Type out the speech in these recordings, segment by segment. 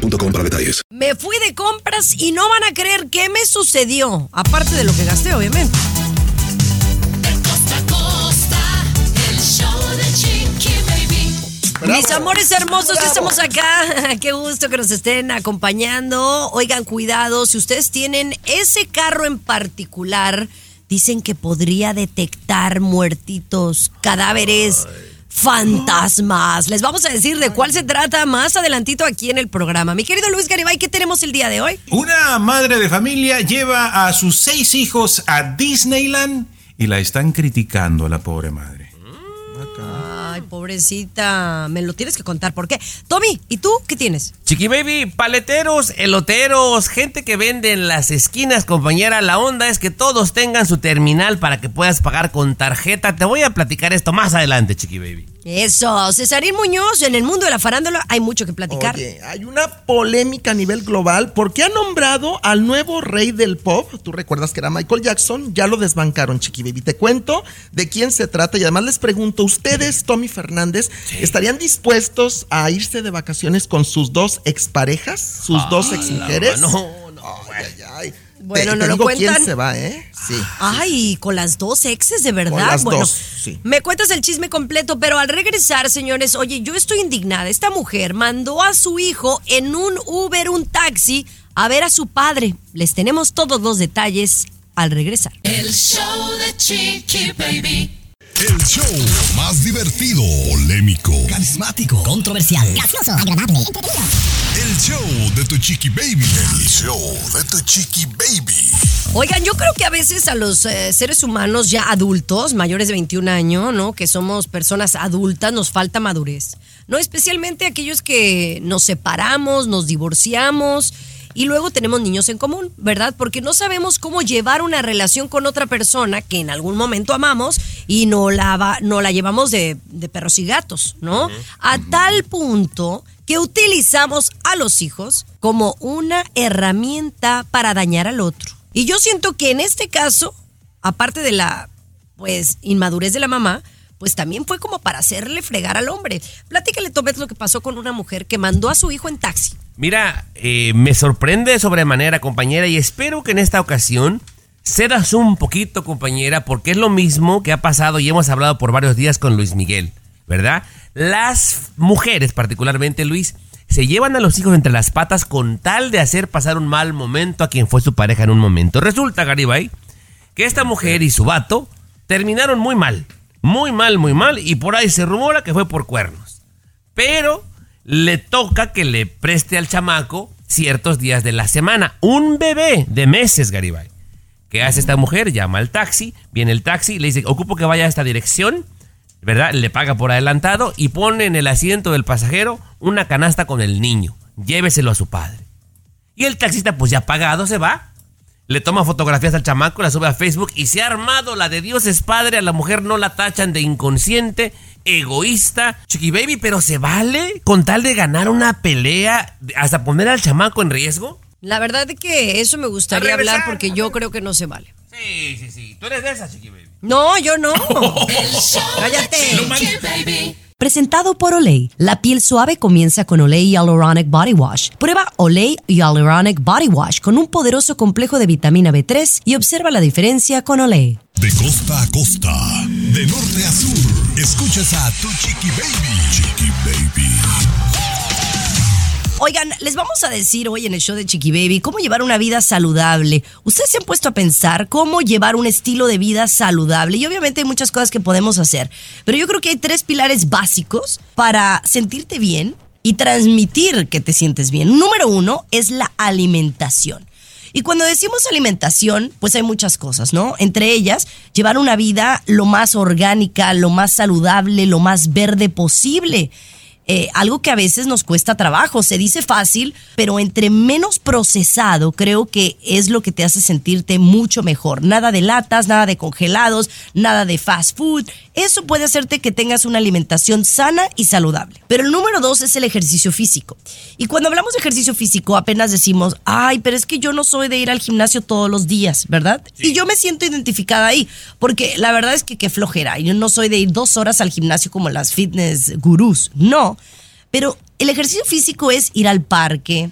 para detalles. Me fui de compras y no van a creer qué me sucedió. Aparte de lo que gasté, obviamente. Mis amores hermosos, ya estamos acá. Qué gusto que nos estén acompañando. Oigan, cuidado, si ustedes tienen ese carro en particular, dicen que podría detectar muertitos, cadáveres, fantasmas. Les vamos a decir de cuál se trata más adelantito aquí en el programa. Mi querido Luis Garibay, ¿qué tenemos el día de hoy? Una madre de familia lleva a sus seis hijos a Disneyland y la están criticando a la pobre madre. Ay, pobrecita. Me lo tienes que contar. ¿Por qué? Tommy, ¿y tú qué tienes? Chiqui Baby, paleteros, eloteros, gente que vende en las esquinas, compañera. La onda es que todos tengan su terminal para que puedas pagar con tarjeta. Te voy a platicar esto más adelante, Chiqui Baby. Eso, Cesarín Muñoz, en el mundo de la farándula hay mucho que platicar. Oye, hay una polémica a nivel global porque ha nombrado al nuevo rey del pop. Tú recuerdas que era Michael Jackson, ya lo desbancaron, Chiqui Baby. Te cuento de quién se trata y además les pregunto, ¿ustedes, Tommy Fernández, estarían dispuestos a irse de vacaciones con sus dos exparejas, sus dos exmujeres? No, no. Ay, ay, ay. Bueno, Te- no te lo digo cuentan. quién se va, ¿eh? Sí. Ay, con las dos exes, de verdad. Con las bueno, dos, sí. me cuentas el chisme completo, pero al regresar, señores, oye, yo estoy indignada. Esta mujer mandó a su hijo en un Uber, un taxi, a ver a su padre. Les tenemos todos los detalles al regresar. El show de Chiqui Baby. El show más divertido, polémico, carismático, controversial, gracioso, agradable, entretenido. El show de tu chiqui baby. El show de tu chiqui baby. Oigan, yo creo que a veces a los eh, seres humanos ya adultos, mayores de 21 años, ¿no? Que somos personas adultas, nos falta madurez. No especialmente aquellos que nos separamos, nos divorciamos y luego tenemos niños en común, ¿verdad? Porque no sabemos cómo llevar una relación con otra persona que en algún momento amamos y no la, va- no la llevamos de, de perros y gatos, ¿no? A tal punto que utilizamos a los hijos como una herramienta para dañar al otro. Y yo siento que en este caso, aparte de la pues inmadurez de la mamá, pues también fue como para hacerle fregar al hombre. Platícale, Tobet, lo que pasó con una mujer que mandó a su hijo en taxi. Mira, eh, me sorprende de sobremanera, compañera, y espero que en esta ocasión cedas un poquito, compañera, porque es lo mismo que ha pasado y hemos hablado por varios días con Luis Miguel, ¿verdad? Las mujeres, particularmente Luis, se llevan a los hijos entre las patas con tal de hacer pasar un mal momento a quien fue su pareja en un momento. Resulta, Garibay, que esta mujer y su vato terminaron muy mal, muy mal, muy mal, y por ahí se rumora que fue por cuernos pero le toca que le preste al chamaco ciertos días de la semana. Un bebé de meses, Garibay. ¿Qué hace esta mujer? Llama al taxi, viene el taxi, le dice, ocupo que vaya a esta dirección, ¿verdad? Le paga por adelantado y pone en el asiento del pasajero una canasta con el niño. Lléveselo a su padre. Y el taxista, pues ya pagado, se va. Le toma fotografías al chamaco, la sube a Facebook y se ha armado la de Dios es padre. A la mujer no la tachan de inconsciente, egoísta, chiqui baby, pero se vale con tal de ganar una pelea, hasta poner al chamaco en riesgo. La verdad es que eso me gustaría hablar porque yo creo que no se vale. Sí, sí, sí. Tú eres de esa, chiqui baby. No, yo no. El show Cállate. de Chiqui Baby. Presentado por Olay. La piel suave comienza con Olay Hyaluronic Body Wash. Prueba Olay Hyaluronic Body Wash con un poderoso complejo de vitamina B3 y observa la diferencia con Olay. De costa a costa, de norte a sur, escuchas a tu chiqui baby. Chiqui baby. Oigan, les vamos a decir hoy en el show de Chiqui Baby cómo llevar una vida saludable. Ustedes se han puesto a pensar cómo llevar un estilo de vida saludable y obviamente hay muchas cosas que podemos hacer, pero yo creo que hay tres pilares básicos para sentirte bien y transmitir que te sientes bien. Número uno es la alimentación. Y cuando decimos alimentación, pues hay muchas cosas, ¿no? Entre ellas, llevar una vida lo más orgánica, lo más saludable, lo más verde posible. Eh, algo que a veces nos cuesta trabajo. Se dice fácil, pero entre menos procesado creo que es lo que te hace sentirte mucho mejor. Nada de latas, nada de congelados, nada de fast food. Eso puede hacerte que tengas una alimentación sana y saludable. Pero el número dos es el ejercicio físico. Y cuando hablamos de ejercicio físico apenas decimos, ay, pero es que yo no soy de ir al gimnasio todos los días, ¿verdad? Y yo me siento identificada ahí, porque la verdad es que qué flojera. Yo no soy de ir dos horas al gimnasio como las fitness gurús, no. Pero el ejercicio físico es ir al parque,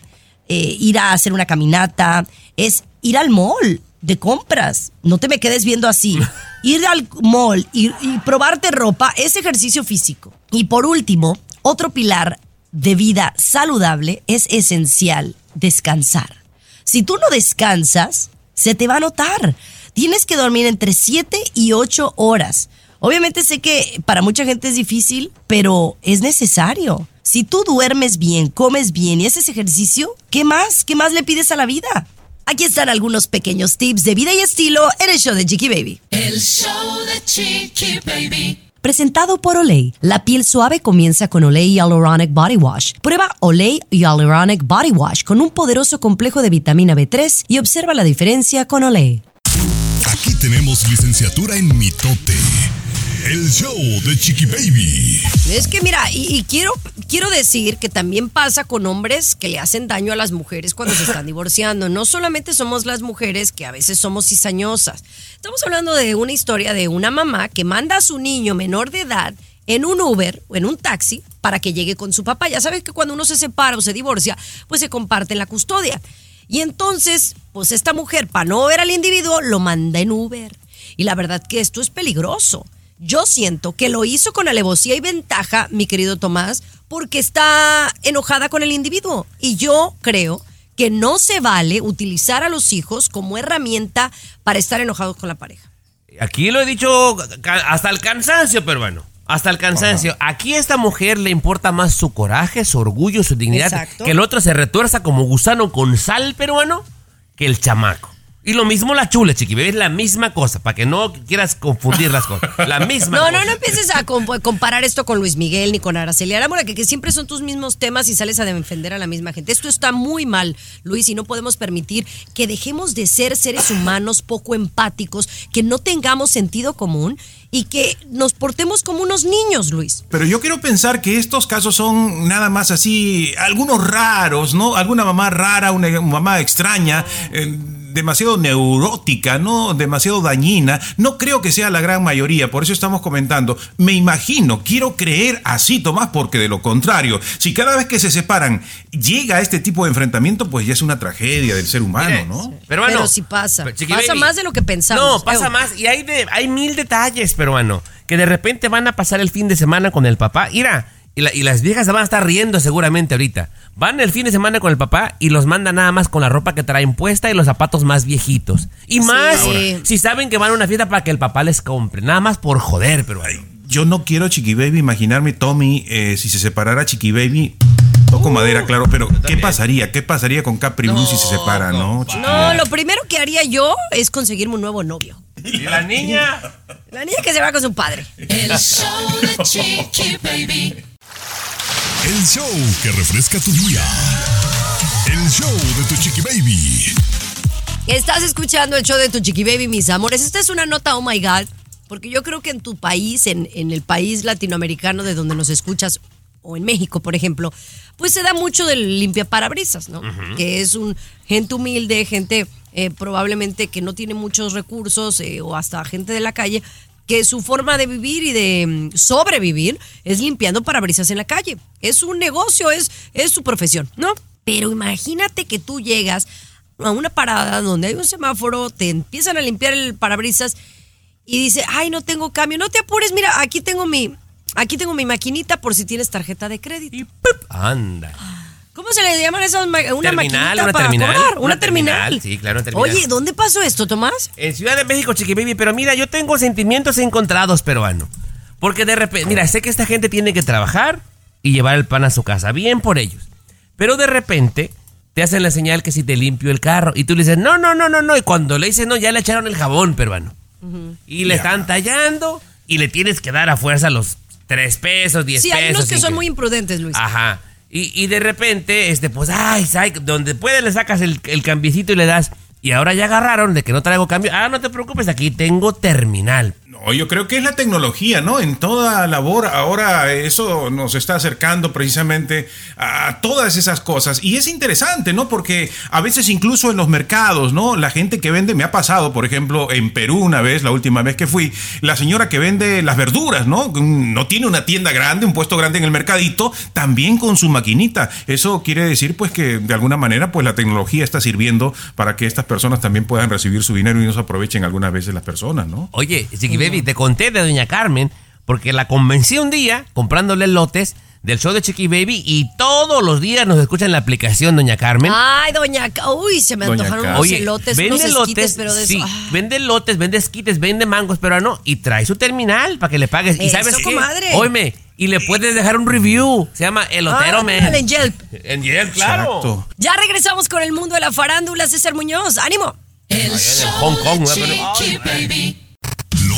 eh, ir a hacer una caminata, es ir al mall de compras. No te me quedes viendo así. Ir al mall y, y probarte ropa es ejercicio físico. Y por último, otro pilar de vida saludable es esencial, descansar. Si tú no descansas, se te va a notar. Tienes que dormir entre 7 y 8 horas. Obviamente sé que para mucha gente es difícil, pero es necesario. Si tú duermes bien, comes bien y haces ejercicio, ¿qué más? ¿Qué más le pides a la vida? Aquí están algunos pequeños tips de vida y estilo en el show de Chiqui Baby. El show de Chiqui Baby. Presentado por Olay. La piel suave comienza con Olay Hyaluronic Body Wash. Prueba Olay Hyaluronic Body Wash con un poderoso complejo de vitamina B3 y observa la diferencia con Olay. Aquí tenemos licenciatura en mitote. El show de Chiqui Baby. Es que mira, y, quiero, quiero decir que también pasa con hombres que le hacen daño a las mujeres cuando se están divorciando. No solamente somos las mujeres que a veces somos cizañosas. Estamos hablando de una historia de una mamá que manda a su niño menor de edad en un Uber o en un taxi para que llegue con su papá. Ya sabes que cuando uno se separa o se divorcia, pues se comparte la custodia. Y entonces, pues esta mujer, para no ver al individuo, lo manda en Uber. Y la verdad que esto es peligroso. Yo siento que lo hizo con alevosía y ventaja, mi querido Tomás, porque está enojada con el individuo. Y yo creo que no se vale utilizar a los hijos como herramienta para estar enojados con la pareja. Aquí lo he dicho hasta el cansancio, peruano. Hasta el cansancio. Aquí a esta mujer le importa más su coraje, su orgullo, su dignidad. Exacto. Que el otro se retuerza como gusano con sal peruano que el chamaco. Y lo mismo la chula, chiqui. Es la misma cosa, para que no quieras confundir las cosas. La misma No, cosa. no, no empieces a comp- comparar esto con Luis Miguel ni con Araceli Arámbula, que, que siempre son tus mismos temas y sales a defender a la misma gente. Esto está muy mal, Luis, y no podemos permitir que dejemos de ser seres humanos poco empáticos, que no tengamos sentido común y que nos portemos como unos niños, Luis. Pero yo quiero pensar que estos casos son nada más así, algunos raros, ¿no? Alguna mamá rara, una mamá extraña, eh, demasiado neurótica, ¿no? Demasiado dañina. No creo que sea la gran mayoría, por eso estamos comentando. Me imagino, quiero creer así, Tomás, porque de lo contrario, si cada vez que se separan llega a este tipo de enfrentamiento, pues ya es una tragedia del ser humano, ¿no? Peruano, Pero sí pasa. Pasa baby. más de lo que pensamos. No, pasa más. Y hay, de, hay mil detalles, peruano. Que de repente van a pasar el fin de semana con el papá. Mira, y, la- y las viejas se van a estar riendo seguramente ahorita. Van el fin de semana con el papá y los mandan nada más con la ropa que traen puesta y los zapatos más viejitos. Y más Sí. si saben que van a una fiesta para que el papá les compre. Nada más por joder, peruano. Yo no quiero Chiqui Baby imaginarme Tommy eh, si se separara Chiqui Baby. Toco madera, claro, pero ¿qué pasaría? ¿Qué pasaría con Capri Blue si se separa, no? Chiqui? No, lo primero que haría yo es conseguirme un nuevo novio. Y la niña. La niña que se va con su padre. El show de Chiqui Baby. El show que refresca tu día. El show de tu Chiqui Baby. Estás escuchando el show de tu Chiqui Baby, mis amores. Esta es una nota, oh my God, porque yo creo que en tu país, en, en el país latinoamericano de donde nos escuchas, o en México, por ejemplo, pues se da mucho del limpia parabrisas, ¿no? Que es un gente humilde, gente eh, probablemente que no tiene muchos recursos eh, o hasta gente de la calle, que su forma de vivir y de mm, sobrevivir es limpiando parabrisas en la calle. Es un negocio, es, es su profesión, ¿no? Pero imagínate que tú llegas a una parada donde hay un semáforo, te empiezan a limpiar el parabrisas y dice, ay, no tengo cambio, no te apures, mira, aquí tengo mi, aquí tengo mi maquinita por si tienes tarjeta de crédito. Y ¡pup! anda. ¿Cómo se le llaman esas ma- una Terminal, maquinita una para terminal, cobrar? Una, una terminal. terminal, sí, claro, una terminal. Oye, ¿dónde pasó esto, Tomás? En Ciudad de México, Chiqui Baby, pero mira, yo tengo sentimientos encontrados, peruano. Porque de repente, mira, sé que esta gente tiene que trabajar y llevar el pan a su casa, bien por ellos. Pero de repente te hacen la señal que si te limpio el carro y tú le dices, no, no, no, no, no. Y cuando le dices no, ya le echaron el jabón, peruano. Y le están tallando y le tienes que dar a fuerza los 3 pesos, 10 Sí, pesos. hay unos que son muy imprudentes, Luis. Ajá. Y, y de repente, este, pues, ay, ay, donde puedes le sacas el, el cambiecito y le das. Y ahora ya agarraron de que no traigo cambio. Ah, no te preocupes, aquí tengo terminal. No, yo creo que es la tecnología, ¿no? En toda labor ahora eso nos está acercando precisamente a todas esas cosas. Y es interesante, ¿no? Porque a veces incluso en los mercados, ¿no? La gente que vende, me ha pasado, por ejemplo, en Perú una vez, la última vez que fui, la señora que vende las verduras, ¿no? No tiene una tienda grande, un puesto grande en el mercadito, también con su maquinita. Eso quiere decir, pues, que de alguna manera, pues, la tecnología está sirviendo para que estas personas también puedan recibir su dinero y no se aprovechen algunas veces las personas, ¿no? Oye, Chiqui Te conté de Doña Carmen porque la convencí un día comprándole lotes del show de Chiqui Baby y todos los días nos escucha en la aplicación Doña Carmen. Ay, doña. Uy, se me Doña antojaron unos Oye, elotes, vende unos esquites, lotes, pero de sí, eso. ah. vende lotes, vende esquites, vende mangos, pero no, y trae su terminal para que le pagues. ¿Y Eso, sabes qué? comadre. Y le puedes dejar un review. Se llama Elotero Ah, Man. en Yelp. En Yelp, claro. Exacto. Ya regresamos con el mundo de la farándula, César Muñoz. ¡Ánimo! El en Hong Kong, de ¿no? Chiqui Baby.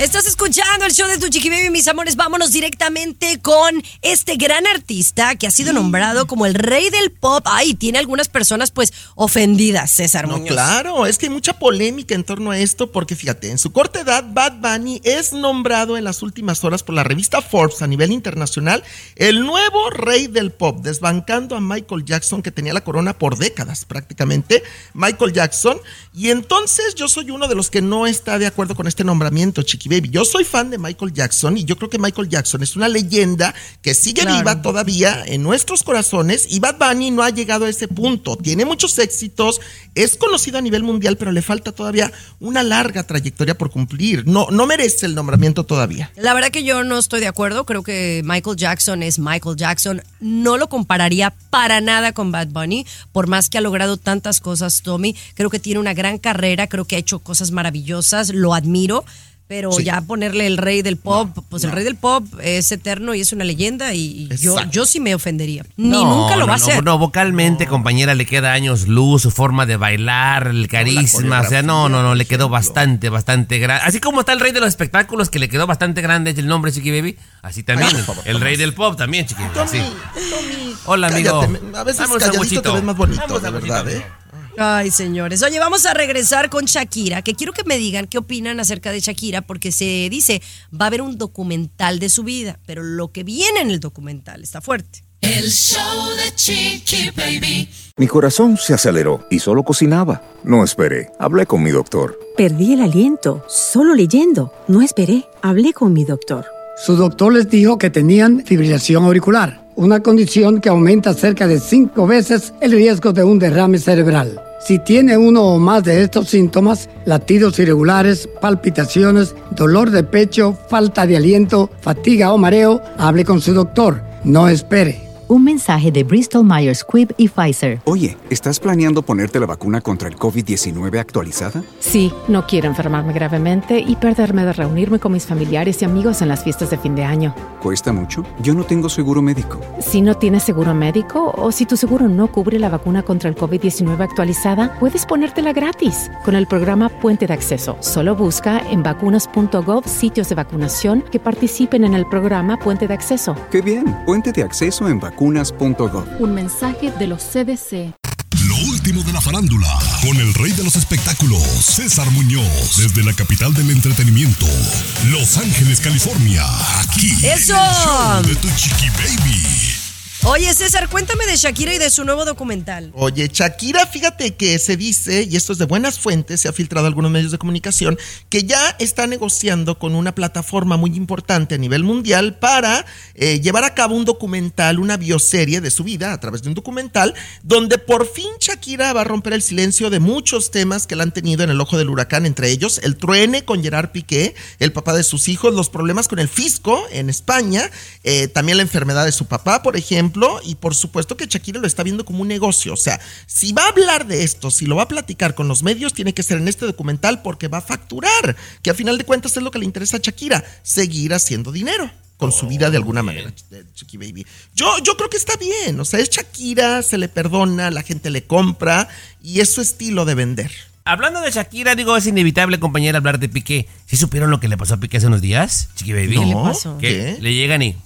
Estás escuchando el show de Tu Chiqui Baby, mis amores. Vámonos directamente con este gran artista que ha sido nombrado como el rey del pop. Ay, tiene algunas personas pues ofendidas, César No, Muñoz. claro, es que hay mucha polémica en torno a esto porque fíjate, en su corta edad, Bad Bunny es nombrado en las últimas horas por la revista Forbes a nivel internacional el nuevo rey del pop, desbancando a Michael Jackson que tenía la corona por décadas prácticamente, Michael Jackson. Y entonces yo soy uno de los que no está de acuerdo con este nombramiento, Chiqui Baby. Yo soy fan de Michael Jackson y yo creo que Michael Jackson es una leyenda que sigue Claro. viva todavía en nuestros corazones y Bad Bunny no ha llegado a ese punto. Tiene muchos éxitos, es conocido a nivel mundial, pero le falta todavía una larga trayectoria por cumplir. No, no merece el nombramiento todavía. La verdad que yo no estoy de acuerdo. Creo que Michael Jackson es Michael Jackson. No lo compararía para nada con Bad Bunny, por más que ha logrado tantas cosas, Tommy. Creo que tiene una gran carrera, creo que ha hecho cosas maravillosas, lo admiro. Pero Sí. ya ponerle el rey del pop, pues el rey del pop es eterno y es una leyenda y yo, yo sí me ofendería. Ni No, nunca lo no, va a no, hacer. No, vocalmente, compañera, le queda años luz, su forma de bailar, el carisma. O sea, no, no, no, le quedó bastante, bastante grande. Así como está el rey de los espectáculos, que le quedó bastante grande el nombre, Chiqui Baby. Así también, Ay, el, por favor, el rey del pop también, Chiqui Baby. Tommy. Tommy, Hola, amigo. cállate, A veces calladito sanguchito. te ves más bonito, de sanguchito, verdad, ¿eh? Ay, señores. Oye, vamos a regresar con Shakira, que quiero que me digan qué opinan acerca de Shakira, porque se dice va a haber un documental de su vida, pero lo que viene en el documental está fuerte. El show de Chiqui Baby. Mi corazón se aceleró y solo cocinaba. No esperé. Hablé con mi doctor. Perdí el aliento, solo leyendo. No esperé. Hablé con mi doctor. Su doctor les dijo que tenían fibrilación auricular, una condición que aumenta cerca de cinco veces el riesgo de un derrame cerebral. Si tiene uno o más de estos síntomas, latidos irregulares, palpitaciones, dolor de pecho, falta de aliento, fatiga o mareo, hable con su doctor. No espere. Un mensaje de Bristol Myers Squibb y Pfizer. Oye, ¿estás planeando ponerte la vacuna contra el COVID-19 actualizada? Sí, no quiero enfermarme gravemente y perderme de reunirme con mis familiares y amigos en las fiestas de fin de año. ¿Cuesta mucho? Yo no tengo seguro médico. Si no tienes seguro médico o si tu seguro no cubre la vacuna contra el COVID-19 actualizada, puedes ponértela gratis con el programa Puente de Acceso. Solo busca en vacunas.gov sitios de vacunación que participen en el programa Puente de Acceso. ¡Qué bien! Puente de acceso en vacunas.gov. Un mensaje de los CDC. Lo último de la farándula, con el rey de los espectáculos, César Muñoz, desde la capital del entretenimiento, Los Ángeles, California, aquí. ¡Eso! En el show de Tu Chiqui Baby. Oye, César, cuéntame de Shakira y de su nuevo documental. Oye, Shakira, fíjate que se dice, y esto es de buenas fuentes, se ha filtrado algunos medios de comunicación, que ya está negociando con una plataforma muy importante a nivel mundial para eh, llevar a cabo un documental, una bioserie de su vida a través de un documental, donde por fin Shakira va a romper el silencio de muchos temas que la han tenido en el ojo del huracán, entre ellos el truene con Gerard Piqué, el papá de sus hijos, los problemas con el fisco en España, eh, también la enfermedad de su papá, por ejemplo, y por supuesto que Shakira lo está viendo como un negocio. O sea, si va a hablar de esto, si lo va a platicar con los medios, tiene que ser en este documental porque va a facturar, que a final de cuentas es lo que le interesa a Shakira, seguir haciendo dinero. con su vida de alguna manera, eh, Chiqui Baby. Yo, yo creo que está bien, o sea, es Shakira, se le perdona, la gente le compra y es su estilo de vender. Hablando de Shakira, digo, es inevitable, compañera, hablar de Piqué. ¿Sí supieron lo que le pasó a Piqué hace unos días, Chiqui Baby? No, ¿Qué le pasó? Que ¿Qué? le llegan y...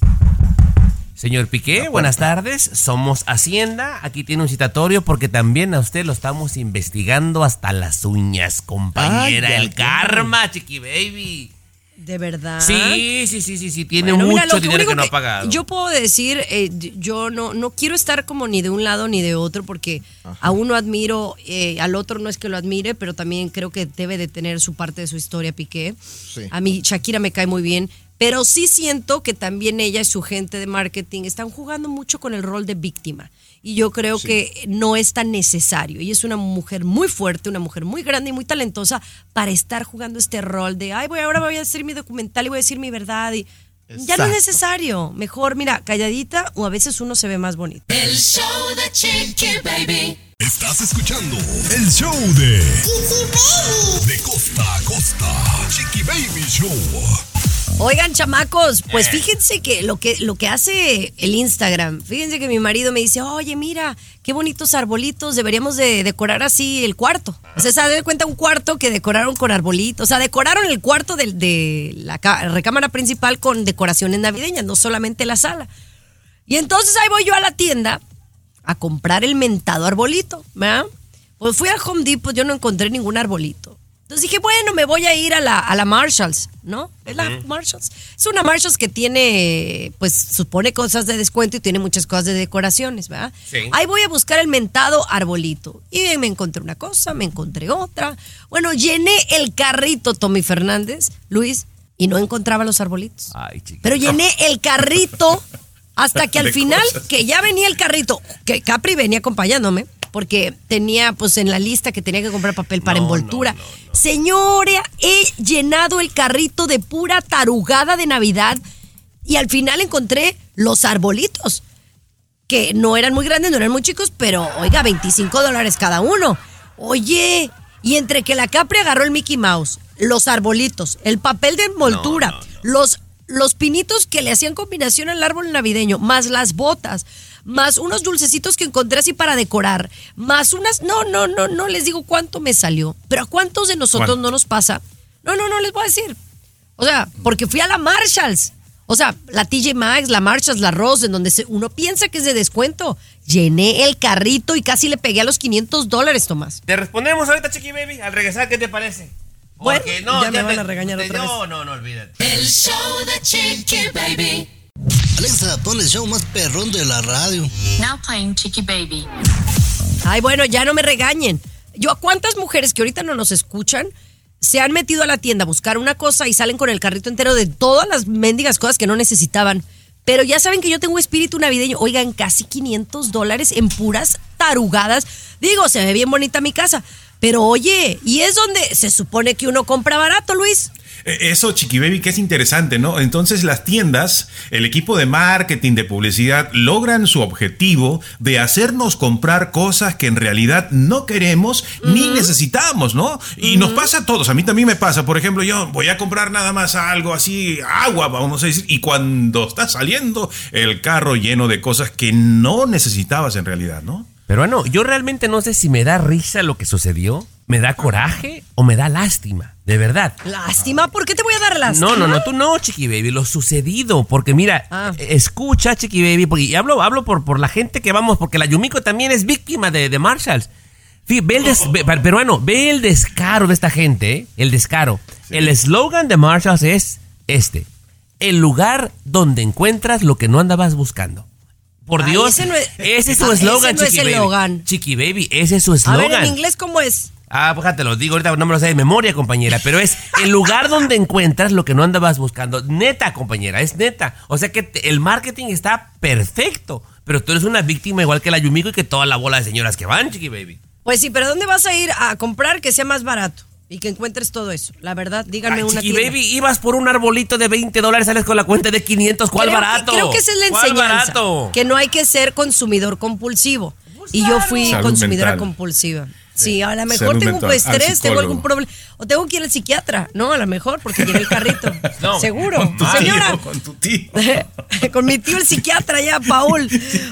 Señor Piqué, buenas tardes. Somos Hacienda. Aquí tiene un citatorio porque también a usted lo estamos investigando hasta las uñas, compañera. Ay, El karma, Chiqui Baby. ¿De verdad? Sí, sí, sí, sí, sí. Tiene Bueno, mucho dinero que no ha pagado. Yo puedo decir, eh, yo no, no quiero estar como ni de un lado ni de otro porque a uno admiro, eh, al otro no es que lo admire, pero también creo que debe de tener su parte de su historia Piqué. A mí Shakira me cae muy bien, pero sí siento que también ella y su gente de marketing están jugando mucho con el rol de víctima. Y yo creo que no es tan necesario. Ella es una mujer muy fuerte, una mujer muy grande y muy talentosa para estar jugando este rol de, ay, voy, ahora voy a hacer mi documental y voy a decir mi verdad. Y ya no es necesario. Mejor, mira, calladita o a veces uno se ve más bonito. El show de Chiqui Baby. Estás escuchando el show de Chiqui Baby. De costa a costa. Chiqui Baby Show. Oigan, chamacos, Eh. pues fíjense que lo que lo que hace el Instagram, fíjense que mi marido me dice, oye, mira, qué bonitos arbolitos, deberíamos de decorar así el cuarto. O sea, se da cuenta un cuarto que decoraron con arbolitos, o sea, decoraron el cuarto de, la recámara principal con decoraciones navideñas, no solamente la sala. Y entonces ahí voy yo a la tienda a comprar el mentado arbolito, ¿verdad? Pues fui al Home Depot, yo no encontré ningún arbolito. Entonces dije, bueno, me voy a ir a la, a la Marshalls, ¿no? Es la Marshalls. Es una Marshalls que tiene, pues, supone cosas de descuento y tiene muchas cosas de decoraciones, ¿verdad? Sí. Ahí voy a buscar el mentado arbolito. Y me encontré una cosa, me encontré otra. Bueno, llené el carrito, Tommy Fernández, Luis, y no encontraba los arbolitos. Ay, chiqui. Pero llené el carrito hasta que al final, cosas. que ya venía el carrito, que Capri venía acompañándome, porque tenía pues en la lista que tenía que comprar papel para No, envoltura. no, no, Señora, he llenado el carrito de pura tarugada de Navidad y al final encontré los arbolitos, que no eran muy grandes, no eran muy chicos, pero oiga, 25 dólares cada uno. Oye, y entre que la Capri agarró el Mickey Mouse, los arbolitos, el papel de envoltura, los los pinitos que le hacían combinación al árbol navideño, más las botas, más unos dulcecitos que encontré así para decorar, más unas, no, no, no, no les digo cuánto me salió, pero a cuántos de nosotros ¿Cuánto? no nos pasa. No, no, no les voy a decir. O sea, porque fui a la Marshalls. O sea, la TJ Maxx, la Marshalls, la Rose, en donde se- uno piensa que es de descuento. Llené el carrito y casi le pegué a los 500 dólares, Tomás. Te respondemos ahorita, Chiqui Baby, al regresar, ¿qué te parece? Bueno, Porque ya me van te- a regañar te- otra vez. No, no, no, olvídate. El show de Chiqui Baby. Alexa, pon el show más perrón de la radio. Now playing Chiqui Baby. Ay, bueno, ya no me regañen. Yo, ¿a cuántas mujeres que ahorita no nos escuchan se han metido a la tienda a buscar una cosa y salen con el carrito entero de todas las mendigas cosas que no necesitaban? Pero ya saben que yo tengo espíritu navideño. Oigan, casi 500 dólares en puras tarugadas. Digo, se ve bien bonita mi casa. Pero oye, y es donde se supone que uno compra barato, Luis. Eh, Eso, Chiqui Baby, que es interesante, ¿no? Entonces las tiendas, el equipo de marketing, de publicidad, logran su objetivo de hacernos comprar cosas que en realidad no queremos ni necesitamos, ¿no? Y nos pasa a todos, a mí también me pasa, por ejemplo, yo voy a comprar nada más algo así, agua, vamos a decir, y cuando está saliendo el carro lleno de cosas que no necesitabas en realidad, ¿no? Pero bueno, yo realmente no sé si me da risa lo que sucedió, me da coraje o me da lástima, de verdad. Lástima, ¿por qué te voy a dar lástima? No, no, no, tú no, Chiqui Baby, lo sucedido, porque mira, Ah. eh, escucha, Chiqui Baby, porque y hablo, hablo por, por la gente que vamos, porque la Yumiko también es víctima de, de Marshalls. Fí- ve el des- ve- peruano, ve el descaro de esta gente, ¿eh? el descaro. El eslogan de Marshalls es este, el lugar donde encuentras lo que no andabas buscando. Por Ay, Dios, ese no es- ese es su Ah, eslogan, ese no es el Baby. Chiqui Baby, ese es su A eslogan. ver, en inglés, ¿cómo es? Ah, pues te lo digo ahorita, no me lo sé de memoria, compañera, pero es el lugar donde encuentras lo que no andabas buscando. Neta, compañera, es neta. O sea que te- el marketing está perfecto, pero tú eres una víctima igual que la Yumiko y que toda la bola de señoras que van, chiqui baby. Pues sí, pero ¿dónde vas a ir a comprar que sea más barato? Y que encuentres todo eso. La verdad, díganme Ay, una tienda. baby, ibas por un arbolito de 20 dólares, sales con la cuenta de 500, ¿cuál Creo que- barato? creo que esa es la ¿Cuál enseñanza. barato? Que no hay que ser consumidor compulsivo. Y yo fui Salud consumidora mental. compulsiva. Sí, a lo Salud mejor tengo un mental, al estrés, tengo algún problema. O tengo que ir al psiquiatra, ¿no? A lo mejor, porque llevé el carrito. No, Seguro. con tu Señora, tío, con tu tío. con mi tío el psiquiatra ya, Paul.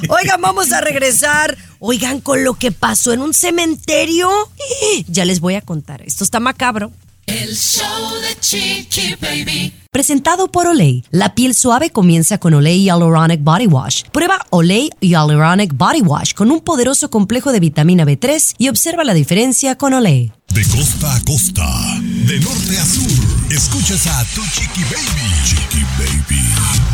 Oigan, vamos a regresar. Oigan, con lo que pasó en un cementerio. Ya les voy a contar. Esto está macabro. El show de Chiqui Baby. Presentado por Olay. La piel suave comienza con Olay Hyaluronic Body Wash. Prueba Olay Hyaluronic Body Wash con un poderoso complejo de vitamina B3 y observa la diferencia con Olay. De costa a costa, de norte a sur, escuchas a tu chiqui baby. Chiqui baby.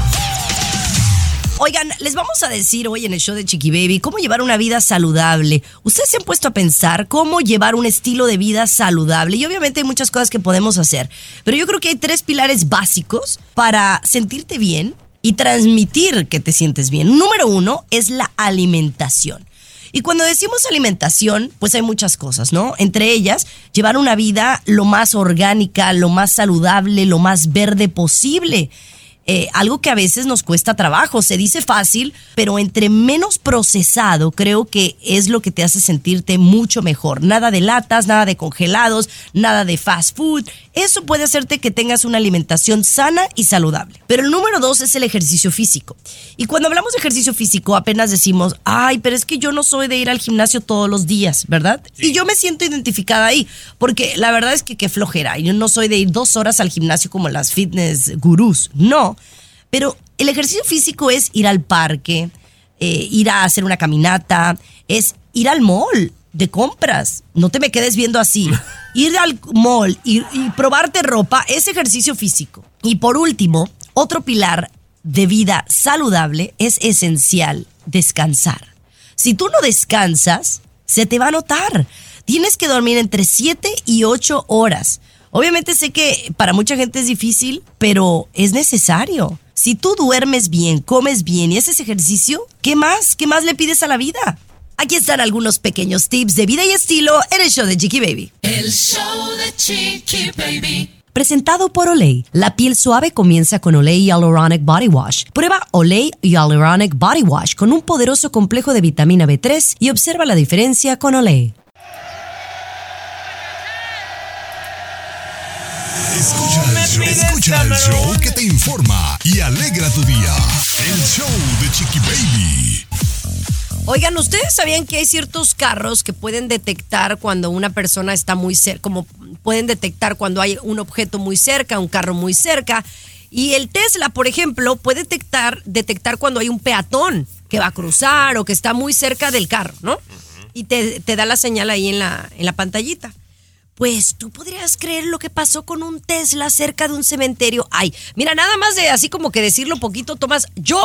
Oigan, les vamos a decir hoy en el show de Chiqui Baby cómo llevar una vida saludable. Ustedes se han puesto a pensar cómo llevar un estilo de vida saludable y obviamente hay muchas cosas que podemos hacer, pero yo creo que hay tres pilares básicos para sentirte bien y transmitir que te sientes bien. Número uno es la alimentación. Y cuando decimos alimentación, pues hay muchas cosas, ¿no? Entre ellas, llevar una vida lo más orgánica, lo más saludable, lo más verde posible. Eh, algo que a veces nos cuesta trabajo. Se dice fácil, pero entre menos procesado creo que es lo que te hace sentirte mucho mejor. Nada de latas, nada de congelados, nada de fast food. Eso puede hacerte que tengas una alimentación sana y saludable. Pero el número dos es el ejercicio físico. Y cuando hablamos de ejercicio físico apenas decimos, ay, pero es que yo no soy de ir al gimnasio todos los días, ¿verdad? Y yo me siento identificada ahí, porque la verdad es que qué flojera. Yo no soy de ir dos horas al gimnasio como las fitness gurús, no. Pero el ejercicio físico es ir al parque, eh, ir a hacer una caminata, es ir al mall de compras. No te me quedes viendo así. Ir al mall y, y probarte ropa es ejercicio físico. Y por último, otro pilar de vida saludable es esencial, descansar. Si tú no descansas, se te va a notar. Tienes que dormir entre 7 y 8 horas. Obviamente sé que para mucha gente es difícil, pero es necesario. Si tú duermes bien, comes bien y haces ejercicio, ¿qué más? ¿Qué más le pides a la vida? Aquí están algunos pequeños tips de vida y estilo en el show de Chiqui Baby. El show de Chiqui Baby. Presentado por Olay. La piel suave comienza con Olay Hyaluronic Body Wash. Prueba Olay Hyaluronic Body Wash con un poderoso complejo de vitamina B3 y observa la diferencia con Olay. Escucha el show, escucha el show que te informa y alegra tu día. El show de Chiqui Baby. Oigan, ¿ustedes sabían que hay ciertos carros que pueden detectar cuando una persona está muy cerca, como pueden detectar cuando hay un objeto muy cerca, un carro muy cerca? Y el Tesla, por ejemplo, puede detectar, detectar cuando hay un peatón que va a cruzar o que está muy cerca del carro, ¿no? Y te, te da la señal ahí en la, en la pantallita. Pues tú podrías creer lo que pasó con un Tesla cerca de un cementerio. Ay, mira, nada más de así como que decirlo poquito, Tomás, yo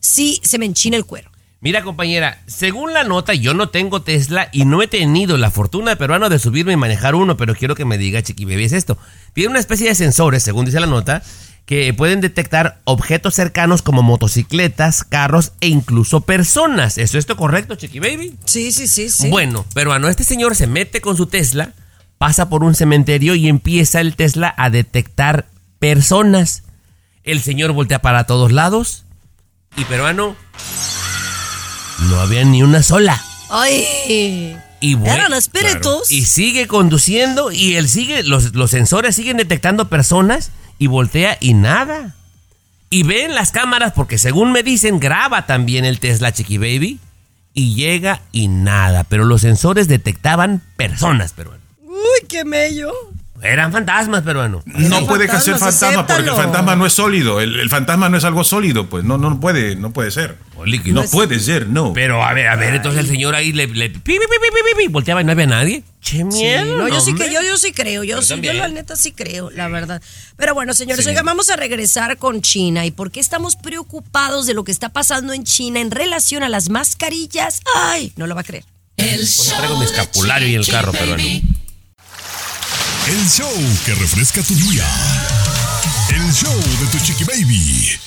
sí se me enchina el cuero. Mira, compañera, según la nota, yo no tengo Tesla y no he tenido la fortuna peruana de subirme y manejar uno, pero quiero que me diga, Chiqui Baby, es esto. Tiene una especie de sensores, según dice la nota, que pueden detectar objetos cercanos como motocicletas, carros e incluso personas. ¿Es esto correcto, Chiqui Baby? Sí, sí, sí, sí. Bueno, peruano, este señor se mete con su Tesla, pasa por un cementerio y empieza el Tesla a detectar personas. El señor voltea para todos lados y peruano no había ni una sola. Ay. Y bueno, Eran espíritus. Y sigue conduciendo y él sigue, los, los sensores siguen detectando personas y voltea y nada. Y ven las cámaras porque según me dicen graba también el Tesla Chiqui Baby y llega y nada. Pero los sensores detectaban personas, pero Uy, qué mello. eran fantasmas, peruano. No puede que ser fantasma porque el acéptalo. fantasma no es sólido. El, el fantasma no es algo sólido, pues no, no puede, no puede ser. No puede ser, no. Pero a ver, a ver, entonces el señor ahí le, le pi, pi, pi, pi, pi, pi, volteaba y no había nadie. Che Sí, miedo. no, yo sí que yo, yo sí creo, yo, sí, yo la neta sí creo, la verdad. Pero bueno, señores, Sí. oigan, vamos a regresar con China y por qué estamos preocupados de lo que está pasando en China en relación a las mascarillas. Ay, no lo va a creer. El Pues traigo mi escapulario y el carro, peruano. El show que refresca tu día. El show de tu Chiqui Baby.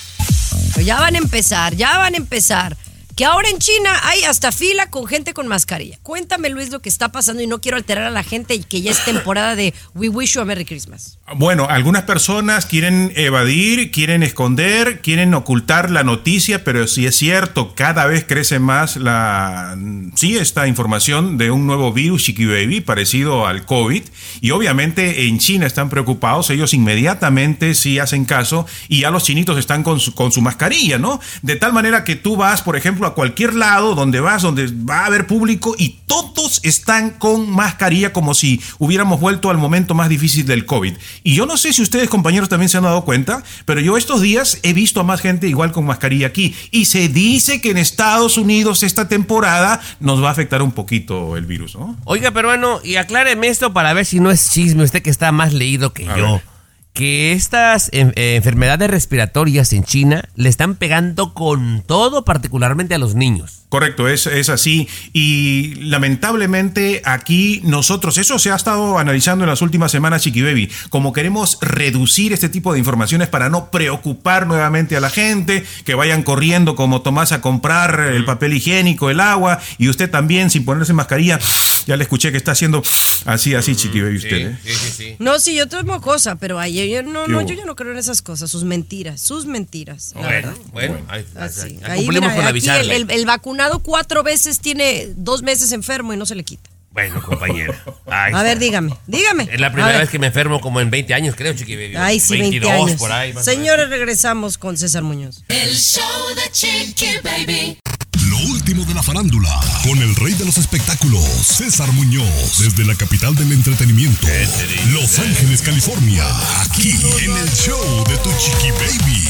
Pero ya van a empezar, ya van a empezar. Que ahora en China hay hasta fila con gente con mascarilla. Cuéntame, Luis, lo que está pasando y no quiero alterar a la gente y que ya es temporada de We Wish You a Merry Christmas. Bueno, algunas personas quieren evadir, quieren esconder, quieren ocultar la noticia, pero sí es cierto, cada vez crece más la sí esta información de un nuevo virus Chiqui Baby parecido al COVID y obviamente en China están preocupados, ellos inmediatamente sí hacen caso y ya los chinitos están con su, con su mascarilla, ¿no? De tal manera que tú vas, por ejemplo, a cualquier lado donde vas, donde va a haber público y todos están con mascarilla como si hubiéramos vuelto al momento más difícil del COVID. Y yo no sé si ustedes, compañeros, también se han dado cuenta, pero yo estos días he visto a más gente igual con mascarilla aquí. Y se dice que en Estados Unidos esta temporada nos va a afectar un poquito el virus, ¿no? Oiga, peruano, y acláreme esto para ver si no es chisme, usted que está más leído que A yo. ver. Que estas em, eh, enfermedades respiratorias en China le están pegando con todo, particularmente a los niños. Correcto, es, es así. Y lamentablemente aquí nosotros, eso se ha estado analizando en las últimas semanas, Chiqui Baby, como queremos reducir este tipo de informaciones para no preocupar nuevamente a la gente, que vayan corriendo como Tomás a comprar el papel higiénico, el agua, y usted también sin ponerse mascarilla, ya le escuché que está haciendo así, así, Chiqui Baby, usted. ¿eh? No, sí, yo tomo cosa, pero ayer yo no, ¿Qué no, yo ya no creo en esas cosas, sus mentiras, sus mentiras. la Bueno, bueno, ahí- Así. Ahí, cumplimos mira, con aquí avisarle. el, el- el vacunado cuatro veces tiene dos meses enfermo y no se le quita. Bueno, compañera. Ahí A está. ver, dígame, dígame. Es la primera vez que me enfermo como en 20 años, creo, Chiqui Baby. Ay, sí, 20 22 años. por ahí. Señores, regresamos con César Muñoz. El show de Chiqui Baby. Lo último de la farándula, con el rey de los espectáculos, César Muñoz, desde la capital del entretenimiento, Los Ángeles, California, aquí en el show de Tu Chiqui Baby.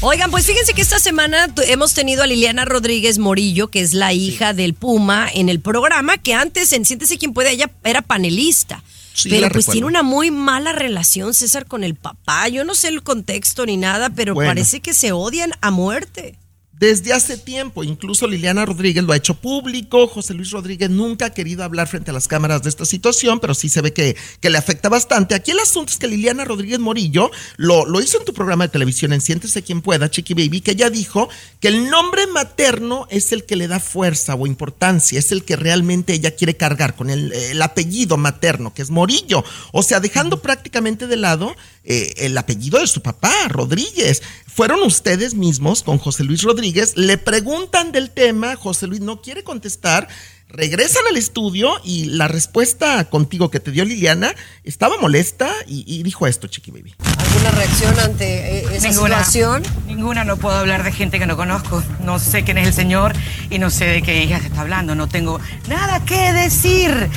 Oigan, pues fíjense que esta semana hemos tenido a Liliana Rodríguez Morillo, que es la hija del Puma, en el programa, que antes en Siéntese quien puede, ella era panelista. Sí, pero pues recuerdo. tiene una muy mala relación, César, con el papá. Yo no sé el contexto ni nada, pero Bueno. parece que se odian a muerte. Desde hace tiempo, incluso Liliana Rodríguez lo ha hecho público, José Luis Rodríguez nunca ha querido hablar frente a las cámaras de esta situación, pero sí se ve que, que le afecta bastante. Aquí el asunto es que Liliana Rodríguez Morillo lo, lo hizo en tu programa de televisión, en Siéntese quien pueda, Chiqui Baby, que ella dijo que el nombre materno es el que le da fuerza o importancia, es el que realmente ella quiere cargar con el, el apellido materno, que es Morillo. O sea, dejando prácticamente de lado eh, el apellido de su papá, Rodríguez. Fueron ustedes mismos con José Luis Rodríguez, le preguntan del tema, José Luis no quiere contestar, regresan al estudio y la respuesta contigo que te dio Liliana estaba molesta y, y dijo esto, Chiqui Baby. ¿Alguna reacción ante eh, esa Ninguna. situación? Ninguna, no puedo hablar de gente que no conozco. No sé quién es el señor y no sé de qué hija se está hablando. No tengo nada que decir,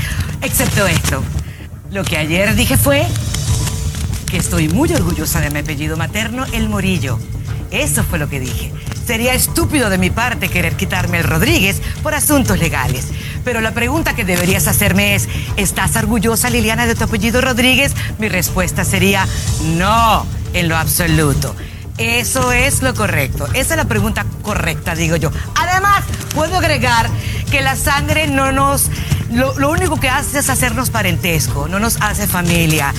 excepto esto. Lo que ayer dije fue que estoy muy orgullosa de mi apellido materno, El Morillo. Eso fue lo que dije. Sería estúpido de mi parte querer quitarme el Rodríguez por asuntos legales. Pero la pregunta que deberías hacerme es, ¿estás orgullosa, Liliana, de tu apellido Rodríguez? Mi respuesta sería, no, en lo absoluto. Eso es lo correcto. Esa es la pregunta correcta, digo yo. Además, puedo agregar que la sangre no nos... Lo, lo único que hace es hacernos parentesco, no nos hace familia.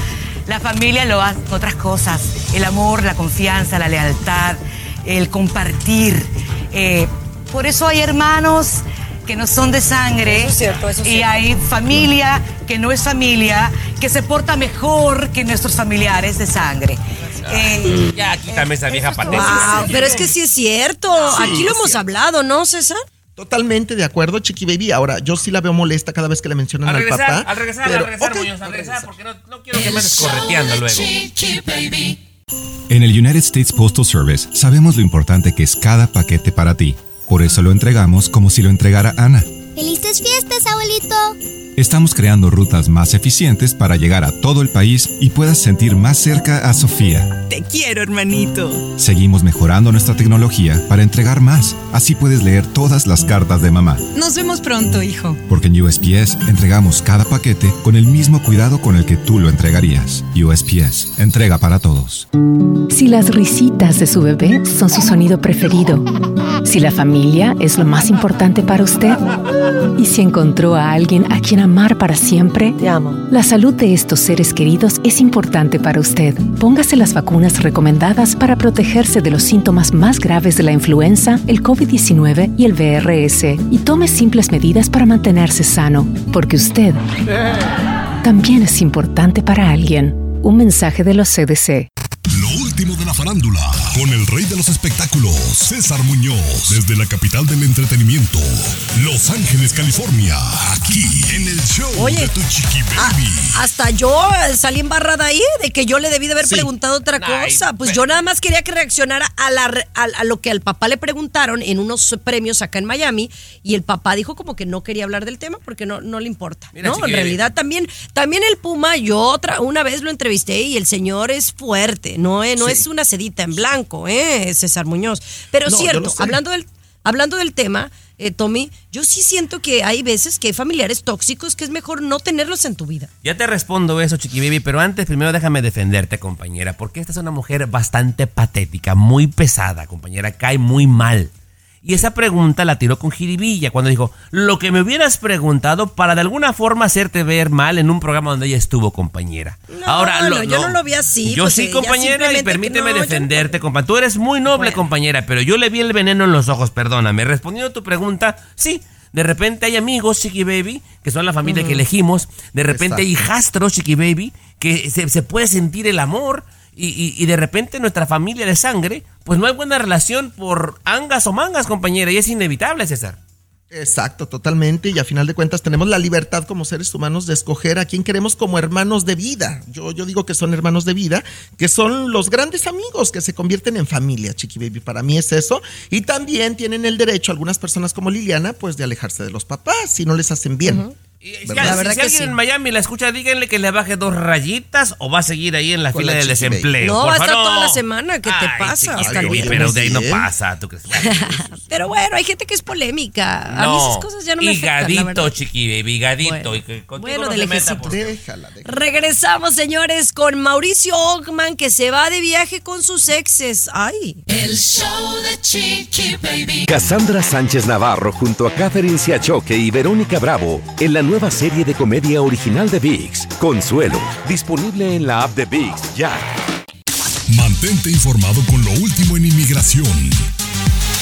La familia lo hace otras cosas. El amor, la confianza, la lealtad, el compartir. Eh, por eso hay hermanos que no son de sangre. Eso es cierto, eso es y cierto. hay familia que no es familia, que se porta mejor que nuestros familiares de sangre. Eh, Ya, quítame esa vieja patética. Wow, pero es que sí es cierto. Sí, Aquí lo hemos cierto. hablado, ¿no, César? Totalmente de acuerdo, Chiqui Baby. Ahora, yo sí la veo molesta cada vez que le mencionan Al al, regresar, papá. al regresar, pero- al regresar, ok, Muñoz, al al regresar, regresar. porque no, no quiero que me andes correteando luego. Chiqui Baby. En el United States Postal Service sabemos lo importante que es cada paquete para ti. Por eso lo entregamos como si lo entregara Ana. ¡Felices fiestas, abuelito! Estamos creando rutas más eficientes para llegar a todo el país y puedas sentir más cerca a Sofía. Te quiero, hermanito. Seguimos mejorando nuestra tecnología para entregar más. Así puedes leer todas las cartas de mamá. Nos vemos pronto, hijo. Porque en USPS entregamos cada paquete con el mismo cuidado con el que tú lo entregarías. USPS, entrega para todos. Si las risitas de su bebé son su sonido preferido, si la familia es lo más importante para usted y si encontró a alguien a quien amar para siempre, la salud de estos seres queridos es importante para usted. Póngase las vacunas vacunas recomendadas para protegerse de los síntomas más graves de la influenza, el COVID-19 y el VRS, y tome simples medidas para mantenerse sano, porque usted también es importante para alguien. Un mensaje de los CDC. Lo último de la farándula, con el rey de los espectáculos, César Muñoz, desde la capital del entretenimiento, Los Ángeles, California, aquí en el show Oye, de tu chiqui baby. hasta yo salí embarrada ahí de que yo le debí de haber Sí. preguntado otra Ay, cosa. Pues yo nada más quería que reaccionara a, la, re- a, a lo que al papá le preguntaron en unos premios acá en Miami y el papá dijo como que no quería hablar del tema porque no, no le importa. Mira, ¿no? En realidad también, también el Puma, yo otra, una vez lo entrevisté y el señor es fuerte, no, eh, no Sí. es una sedita en blanco, eh, César Muñoz. Pero No, cierto, hablando del, hablando del tema, eh, Tommy, yo sí siento que hay veces que hay familiares tóxicos que es mejor no tenerlos en tu vida. Ya te respondo eso, Chiqui Baby, pero antes primero déjame defenderte, compañera, porque esta es una mujer bastante patética, muy pesada, compañera, cae muy mal. Y esa pregunta la tiró con jiribilla cuando dijo, lo que me hubieras preguntado para de alguna forma hacerte ver mal en un programa donde ella estuvo, compañera. No, no, yo no lo vi así, Yo pues, sí, compañera, y permíteme no, yo no- defenderte, compa. Tú eres muy noble, compañera, pero yo le vi el veneno en los ojos, perdóname. Respondiendo a tu pregunta, sí. De repente hay amigos, Chiqui Baby, que son la familia que elegimos. De repente hay hijastros, Chiqui Baby, que se, se puede sentir el amor. Y, y- y de repente nuestra familia de sangre, pues no hay buena relación por angas o mangas, compañera. Y es inevitable, César. Exacto, totalmente. Y a final de cuentas tenemos la libertad como seres humanos de escoger a quién queremos como hermanos de vida. Yo, yo digo que son hermanos de vida, que son los grandes amigos que se convierten en familia, Chiqui Baby. Para mí es eso. Y también tienen el derecho, algunas personas como Liliana, pues de alejarse de los papás si no les hacen bien. Si, ¿Verdad? si- si alguien en Miami la escucha, díganle que le baje dos rayitas o va a seguir ahí en la Con fila la del desempleo. No, va a estar toda la semana. ¿Qué te Ay, pasa? Pero de ahí no pasa, ¿tú crees? Pero bueno, hay gente que es polémica. A mí esas cosas ya no me afectan, higadito. Chiqui Baby, higadito. Bueno. Bueno, no de se meta, lejecitos. por- Déjala, déjala. Regresamos, señores, con Mauricio Ogman, que se va de viaje con sus exes. Ay. El show de Chiqui Baby. Cassandra Sánchez Navarro junto a Catherine Siachoque y Verónica Bravo en la nueva serie de comedia original de VIX, Consuelo, disponible en la app de VIX ya. Mantente informado con lo último en inmigración.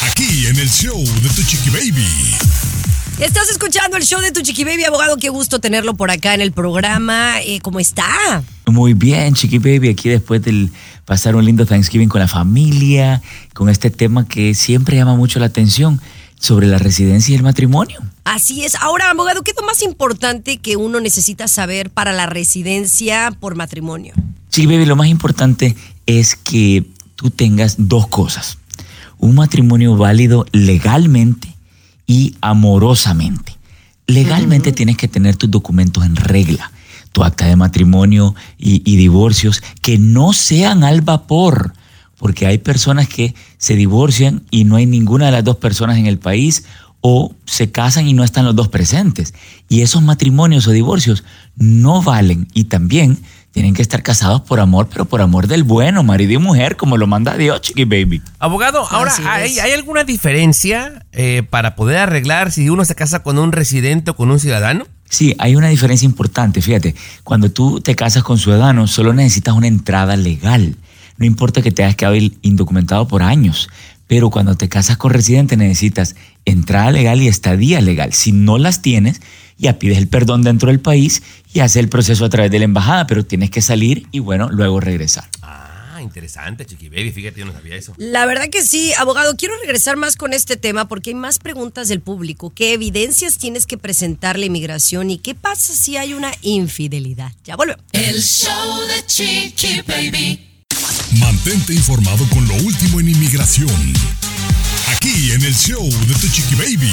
Aquí en el show de tu chiqui baby. Estás escuchando el show de tu Chiqui Baby, abogado. Qué gusto tenerlo por acá en el programa. Eh, ¿Cómo está? Muy bien, Chiqui Baby, aquí después del pasar un lindo Thanksgiving con la familia, con este tema que siempre llama mucho la atención sobre la residencia y el matrimonio. Así es. Ahora, abogado, ¿qué es lo más importante que uno necesita saber para la residencia por matrimonio? Chiqui Baby, lo más importante es que tú tengas dos cosas. Un matrimonio válido legalmente y amorosamente. Legalmente tienes que tener tus documentos en regla, tu acta de matrimonio y, y divorcios que no sean al vapor, porque hay personas que se divorcian y no hay ninguna de las dos personas en el país o se casan y no están los dos presentes. Y esos matrimonios o divorcios no valen y también tienen que estar casados por amor, pero por amor del bueno, marido y mujer, como lo manda Dios, chiqui baby. Abogado, ahora, Así ¿hay, es. hay alguna diferencia eh, para poder arreglar si uno se casa con un residente o con un ciudadano? Sí, hay una diferencia importante. Fíjate, cuando tú te casas con ciudadanos, solo necesitas una entrada legal. No importa que te hayas quedado indocumentado por años, pero cuando te casas con residente necesitas entrada legal y estadía legal. Si no las tienes, ya pides el perdón dentro del país y haces el proceso a través de la embajada, pero tienes que salir y bueno, luego regresar. Ah, interesante, Chiqui Baby, fíjate, yo no sabía eso. La verdad que sí, abogado, quiero regresar más con este tema porque hay más preguntas del público. ¿Qué evidencias tienes que presentar la inmigración y qué pasa si hay una infidelidad? Ya volvemos. El show de Chiqui Baby. Mantente informado con lo último en inmigración. Aquí en el show de tu chiqui baby.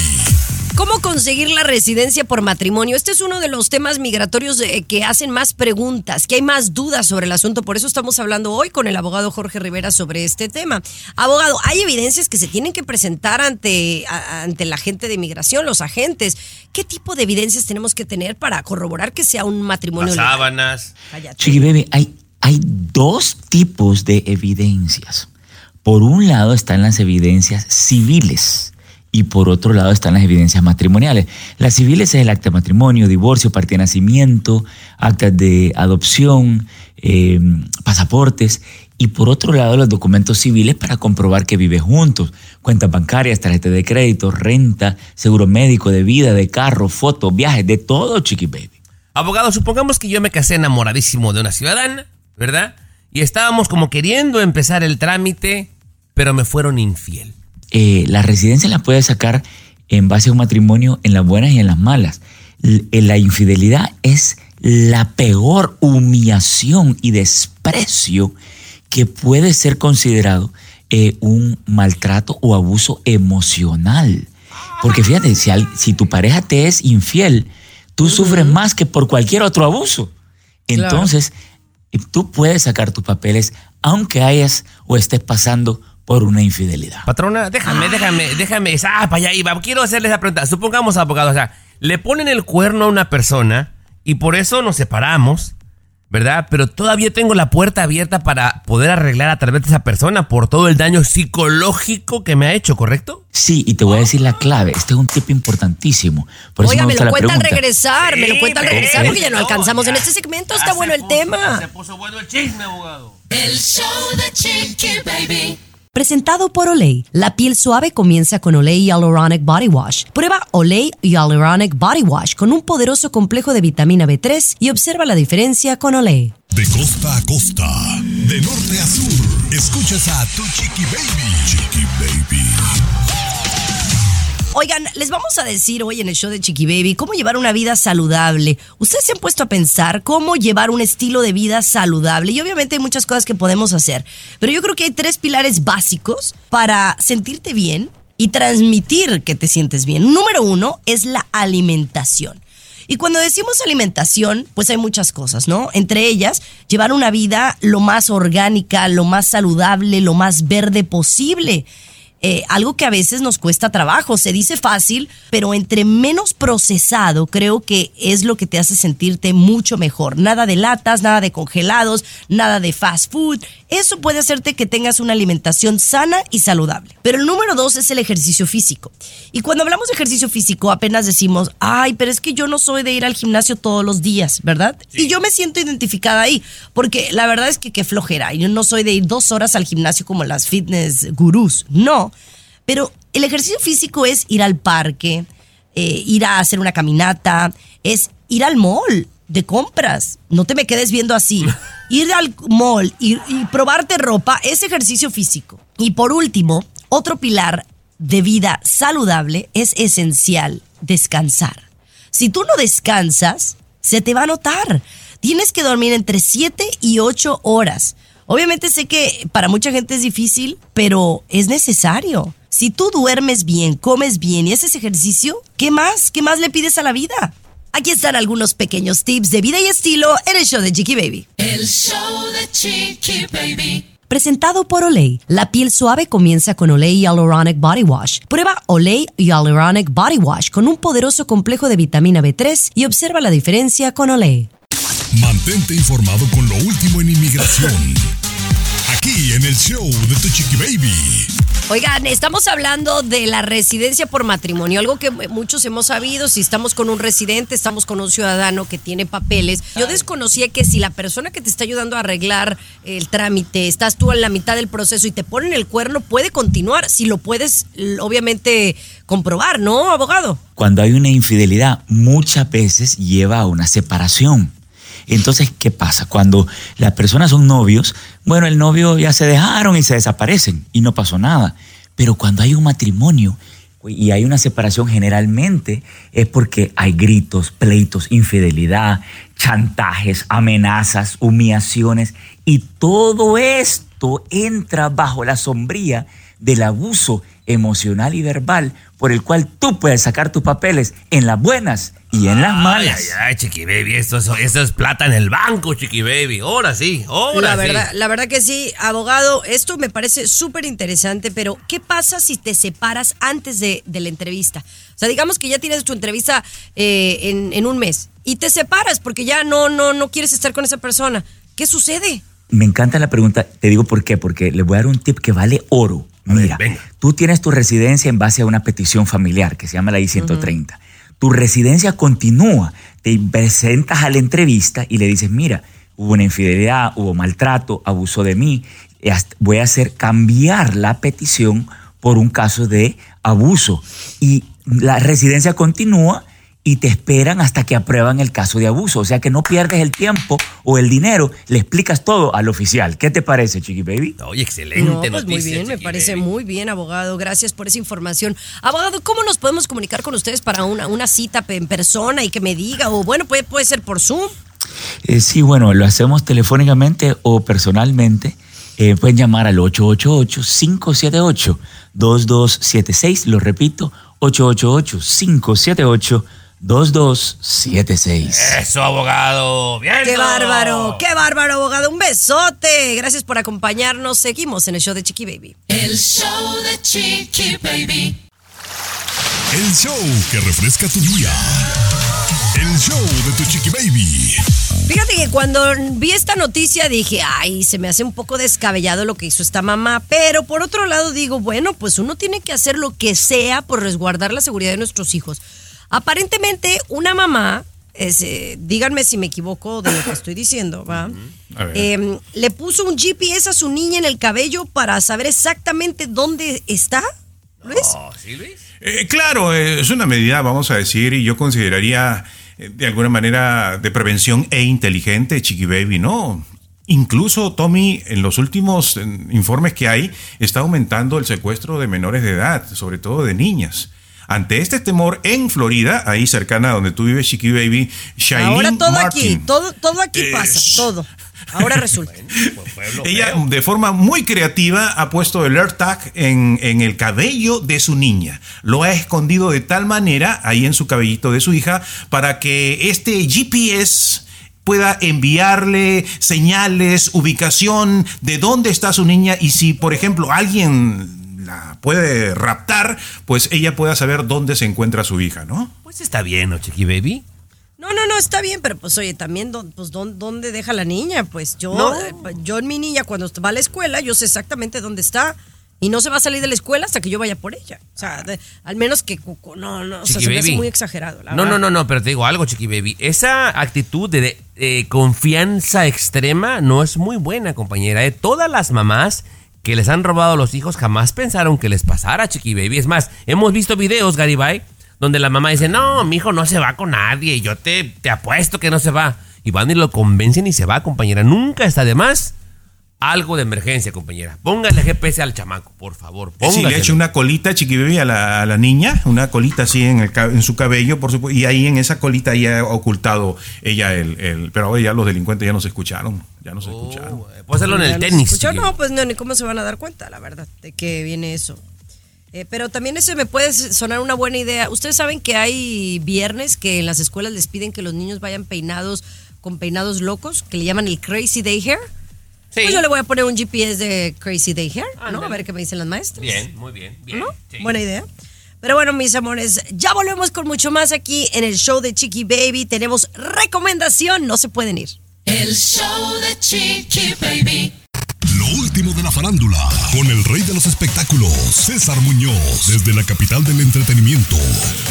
¿Cómo conseguir la residencia por matrimonio? Este es uno de los temas migratorios eh, que hacen más preguntas, que hay más dudas sobre el asunto. Por eso estamos hablando hoy con el abogado Jorge Rivera sobre este tema. Abogado, hay evidencias que se tienen que presentar ante, ante la gente de inmigración, los agentes. ¿Qué tipo de evidencias tenemos que tener para corroborar que sea un matrimonio Las legal? sábanas. Chiqui Baby, hay, hay dos tipos de evidencias. Por un lado están las evidencias civiles y por otro lado están las evidencias matrimoniales. Las civiles es el acta de matrimonio, divorcio, partida de nacimiento, actas de adopción, eh, pasaportes y por otro lado los documentos civiles para comprobar que vive juntos, cuentas bancarias, tarjeta de crédito, renta, seguro médico, de vida, de carro, fotos, viajes, de todo, chiqui baby. Abogado, supongamos que yo me casé enamoradísimo de una ciudadana, ¿verdad? Y estábamos como queriendo empezar el trámite, pero me fueron infiel. Eh, la residencia la puedes sacar en base a un matrimonio en las buenas y en las malas. Eh, la infidelidad es la peor humillación y desprecio que puede ser considerado eh, un maltrato o abuso emocional. Porque fíjate, si, al- si tu pareja te es infiel, tú sufres más que por cualquier otro abuso. Claro. Eh, tú puedes sacar tus papeles aunque hayas o estés pasando por una infidelidad. Patrona, déjame, déjame, déjame. Ah, para allá iba. Quiero hacerle esa pregunta. Supongamos, abogado, o sea, le ponen el cuerno a una persona y por eso nos separamos, ¿verdad? Pero todavía tengo la puerta abierta para poder arreglar a través de esa persona por todo el daño psicológico que me ha hecho, ¿correcto? Sí, y te voy a decir la clave. Este es un tip importantísimo. Por eso Oiga, me gusta lo cuenta al regresar, me lo cuenta al regresar porque ya no alcanzamos en este segmento. Está bueno el tema. puso bueno el chisme, abogado. El show de Chiqui Baby. Presentado por Olay. La piel suave comienza con Olay Hyaluronic Body Wash. Prueba Olay Hyaluronic Body Wash con un poderoso complejo de vitamina B3 y observa la diferencia con Olay. De costa a costa, de norte a sur, escuchas a tu chiqui baby. Baby. Oigan, les vamos a decir hoy en el show de Chiqui Baby cómo llevar una vida saludable. Ustedes se han puesto a pensar cómo llevar un estilo de vida saludable y obviamente hay muchas cosas que podemos hacer, pero yo creo que hay tres pilares básicos para sentirte bien y transmitir que te sientes bien. Número uno es la alimentación. Y cuando decimos alimentación, pues hay muchas cosas, ¿no? Entre ellas, llevar una vida lo más orgánica, lo más saludable, lo más verde posible. Eh, algo que a veces nos cuesta trabajo. Se dice fácil, pero entre menos procesado creo que es lo que te hace sentirte mucho mejor. Nada de latas, nada de congelados, nada de fast food. Eso puede hacerte que tengas una alimentación sana y saludable. Pero el número dos es el ejercicio físico. Y cuando hablamos de ejercicio físico apenas decimos, ay, pero es que yo no soy de ir al gimnasio todos los días, ¿verdad? Y yo me siento identificada ahí, porque la verdad es que qué flojera. Yo no soy de ir dos horas al gimnasio como las fitness gurús, no. Pero el ejercicio físico es ir al parque, eh, ir a hacer una caminata, es ir al mall de compras. No te me quedes viendo así. Ir al mall y, y probarte ropa es ejercicio físico. Y por último, otro pilar de vida saludable es esencial, descansar. Si tú no descansas, se te va a notar. Tienes que dormir entre 7 y 8 horas. Obviamente sé que para mucha gente es difícil, pero es necesario. Si tú duermes bien, comes bien y haces ejercicio, ¿qué más? ¿Qué más le pides a la vida? Aquí están algunos pequeños tips de vida y estilo en el show de Chiqui Baby. El show de Chiqui Baby. Presentado por Olay. La piel suave comienza con Olay Hyaluronic Body Wash. Prueba Olay Hyaluronic Body Wash con un poderoso complejo de vitamina B3 y observa la diferencia con Olay. Mantente informado con lo último en inmigración. Aquí en el show de tu chiqui baby. Oigan, estamos hablando de la residencia por matrimonio, algo que muchos hemos sabido, si estamos con un residente, estamos con un ciudadano que tiene papeles. Yo desconocía que si la persona que te está ayudando a arreglar el trámite, estás tú en la mitad del proceso y te ponen el cuerno, puede continuar, si lo puedes obviamente comprobar, ¿no, abogado? Cuando hay una infidelidad, muchas veces lleva a una separación. Entonces, ¿qué pasa? Cuando las personas son novios, bueno, el novio ya se dejaron y se desaparecen y no pasó nada. Pero cuando hay un matrimonio y hay una separación, generalmente es porque hay gritos, pleitos, infidelidad, chantajes, amenazas, humillaciones y todo esto entra bajo la sombría del abuso emocional y verbal por el cual tú puedes sacar tus papeles en las buenas y en las malas. Ay, ay, ay, chiqui baby, esto, es- plata en el banco, chiqui baby. Ahora sí, ahora La sí. verdad, la verdad que sí, abogado, esto me parece súper interesante, pero ¿qué pasa si te separas antes de, de la entrevista? O sea, digamos que ya tienes tu entrevista eh, en, en un mes y te separas porque ya no, no, no quieres estar con esa persona. ¿Qué sucede? Me encanta la pregunta, te digo por qué, porque les voy a dar un tip que vale oro. Mira, tú tienes tu residencia en base a una petición familiar que se llama la I-130. Tu residencia continúa. Te presentas a la entrevista y le dices, mira, hubo una infidelidad, hubo maltrato, abuso de mí. eh, Voy a hacer cambiar la petición por un caso de abuso. Y la residencia continúa y te esperan hasta que aprueban el caso de abuso. O sea que no pierdes el tiempo o el dinero, le explicas todo al oficial. ¿Qué te parece, Chiqui Baby? Oye, excelente No, pues muy bien, me parece Baby. muy bien, abogado. Gracias por esa información. Abogado, ¿cómo nos podemos comunicar con ustedes para una, una cita en persona y que me diga? O bueno, puede, puede ser por Zoom. Eh, sí, bueno, lo hacemos telefónicamente o personalmente. Eh, pueden llamar al 888-578-2276. Lo repito, 888-578-2276. Eso, abogado. Bien. ¡Qué bárbaro! ¡Qué bárbaro, abogado! Un besote. Gracias por acompañarnos. Seguimos en el show de Chiqui Baby. El show de Chiqui Baby. El show que refresca tu día. El show de tu chiqui baby. Fíjate que cuando vi esta noticia dije, ay, se me hace un poco descabellado lo que hizo esta mamá, pero por otro lado digo, bueno, pues uno tiene que hacer lo que sea por resguardar la seguridad de nuestros hijos. Aparentemente, una mamá, es, eh, díganme si me equivoco de lo que estoy diciendo, ¿va? A ver. Em, le puso un GPS a su niña en el cabello para saber exactamente dónde está. Luis. ¿Sí, Luis? Eh, claro, eh, es una medida, vamos a decir, y yo consideraría eh, de alguna manera de prevención e inteligente, Chiqui Baby, ¿no? Incluso, Tommy, en los últimos informes que hay, está aumentando el secuestro de menores de edad, sobre todo de niñas. Ante este temor, en Florida, ahí cercana a donde tú vives, Chiqui Baby, Shailene Ahora todo Martin, aquí, todo, todo aquí Eh, pasa, todo. Ahora resulta. Ella de forma muy creativa ha puesto el AirTag en, en el cabello de su niña. Lo ha escondido de tal manera ahí en su cabellito de su hija para que este GPS pueda enviarle señales, ubicación de dónde está su niña y si, por ejemplo, alguien la puede raptar, pues ella pueda saber dónde se encuentra su hija, ¿no? Pues está bien, ¿no, Chiqui Baby? No, no, no, está bien, pero pues oye, también, pues, ¿dó- ¿dónde deja la niña? Pues yo, No. eh, yo en mi niña, cuando va a la escuela, yo sé exactamente dónde está. Y no se va a salir de la escuela hasta que yo vaya por ella. O sea, de- al menos que, no, no, o sea, Chiqui se me hace baby. muy exagerado. la No, no, verdad. no, no, pero te digo algo, Chiqui Baby. Esa actitud de, de, eh, confianza extrema no es muy buena, compañera. ¿eh? Todas las mamás que les han robado a los hijos jamás pensaron que les pasara, Chiqui Baby. Es más, hemos visto videos, Garibay, donde la mamá dice, no, mi hijo no se va con nadie, yo te, te apuesto que no se va. Y van y lo convencen y se va, compañera. Nunca está de más algo de emergencia, compañera. Póngale GPS al chamaco, por favor. Sí, le ha póngaselo. hecho una colita chiquibaby a la, a la niña, una colita así en, el, en su cabello, por supuesto, y ahí en esa colita ya ha ocultado ella el, el- Pero ahora ya los delincuentes ya no se escucharon, ya no se escucharon. Puede hacerlo en el tenis. no, pues no, ni cómo se van a dar cuenta, la verdad, de que viene eso. Eh, pero también ese me puede sonar una buena idea. Ustedes saben que hay viernes que en las escuelas les piden que los niños vayan peinados con peinados locos, que le llaman el Crazy Day Hair. Pues yo le voy a poner un GPS de Crazy Day Hair, ¿no? A ver qué me dicen las maestras. Bien, muy bien. bien. ¿No? Sí. Buena idea. Pero bueno, mis amores, ya volvemos con mucho más aquí en el show de Chiqui Baby. Tenemos recomendación, no se pueden ir. El show de Chiqui Baby. Lo último de la farándula, con el rey de los espectáculos, César Muñoz, desde la capital del entretenimiento,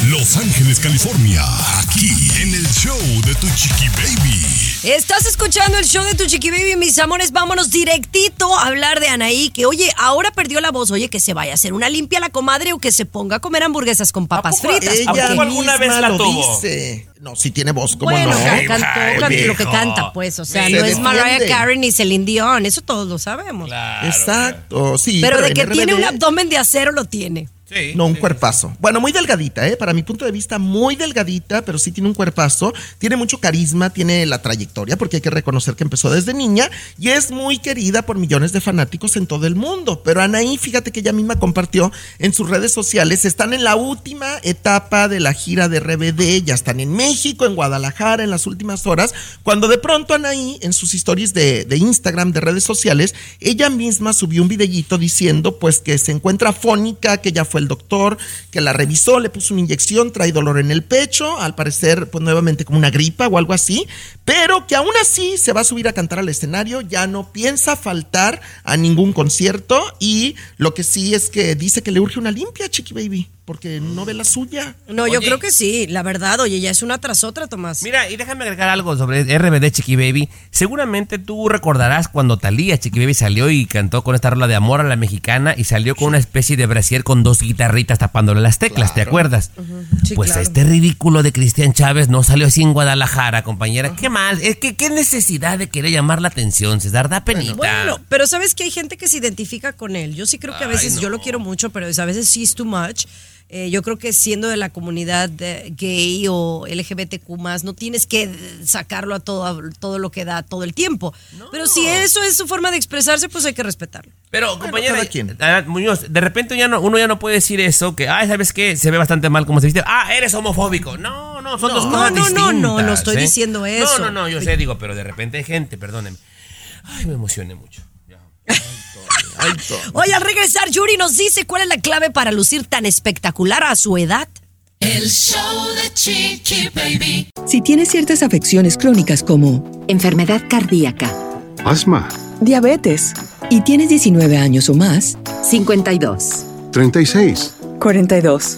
Los Ángeles, California, aquí en el show de Tu Chiqui Baby. Estás escuchando el show de tu chiqui baby, mis amores. Vámonos directito a hablar de Anaí, que oye, ahora perdió la voz. Oye, que se vaya a hacer una limpia a la comadre o que se ponga a comer hamburguesas con papas fritas. Ella porque- misma lo dice. No, si tiene voz, ¿cómo Bueno, no? can- cantó Ay, lo que canta, pues. O sea, Se no es. Mariah Carey ni Celine Dion. Eso todos lo sabemos. Exacto, sí. pero de que tiene un abdomen de acero, lo tiene. No, un cuerpazo. Bueno, muy delgadita, ¿eh? Para mi punto de vista, muy delgadita, pero sí tiene un cuerpazo. Tiene mucho carisma, tiene la trayectoria, porque hay que reconocer que empezó desde niña y es muy querida por millones de fanáticos en todo el mundo. Pero Anaí, fíjate que ella misma compartió en sus redes sociales, están en la última etapa de la gira de RBD, ya están en México, en Guadalajara, en las últimas horas, cuando de pronto Anaí, en sus stories de, de Instagram, de redes sociales, ella misma subió un videíto diciendo pues que se encuentra fónica, que ya fue fue el doctor que la revisó, le puso una inyección, trae dolor en el pecho, al parecer, pues nuevamente como una gripa o algo así, pero que aún así se va a subir a cantar al escenario, ya no piensa faltar a ningún concierto y lo que sí es que dice que le urge una limpia, Chiqui Baby, porque no ve la suya. No, yo creo que sí, la verdad, oye, ya es una tras otra, Tomás. Mira, y déjame agregar algo sobre RBD Chiqui Baby. Seguramente tú recordarás cuando Talía Chiqui Baby salió y cantó con esta rola de amor a la mexicana y salió con una especie de brasier con dos guitarritas tapándole las teclas, ¿te acuerdas? Sí, pues claro. este ridículo de Cristian Chávez no salió así en Guadalajara, compañera. Qué mal, es que qué necesidad de querer llamar la atención, César, da penita. Bueno, pero sabes que hay gente que se identifica con él. Yo sí creo que a Ay, veces, yo lo quiero mucho, pero a veces sí es too much. Eh, yo creo que siendo de la comunidad eh, gay o LGBTQ no tienes que sacarlo a todo, a todo lo que da todo el tiempo. Pero si eso es su forma de expresarse, pues hay que respetarlo. Pero, compañera, cada quien. ah, Muñoz, de repente ya no, uno ya no puede decir eso, que, ay, ¿sabes qué? Se ve bastante mal como se viste. Ah, eres homofóbico. No, no, son No, dos no, cosas no, no, distintas. no, no estoy ¿eh? diciendo eso. No, no, no, yo sé, digo, pero de repente hay gente, perdónenme. Ay, me emocioné mucho. Oye, al regresar, Yuri nos dice cuál es la clave para lucir tan espectacular a su edad. El show de Chiqui Baby. Si tienes ciertas afecciones crónicas como enfermedad cardíaca, Asma, diabetes y tienes 19 años o más, 52, 36. 42.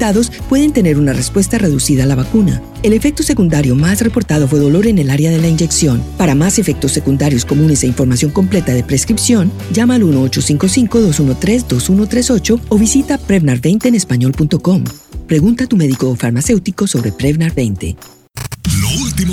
pueden tener una respuesta reducida a la vacuna. El efecto secundario más reportado fue dolor en el área de la inyección. Para más efectos secundarios comunes e información completa de prescripción, llama al 1-855-213-2138 o visita Prevnar20 en español.com. Pregunta a tu médico o farmacéutico sobre Prevnar 20.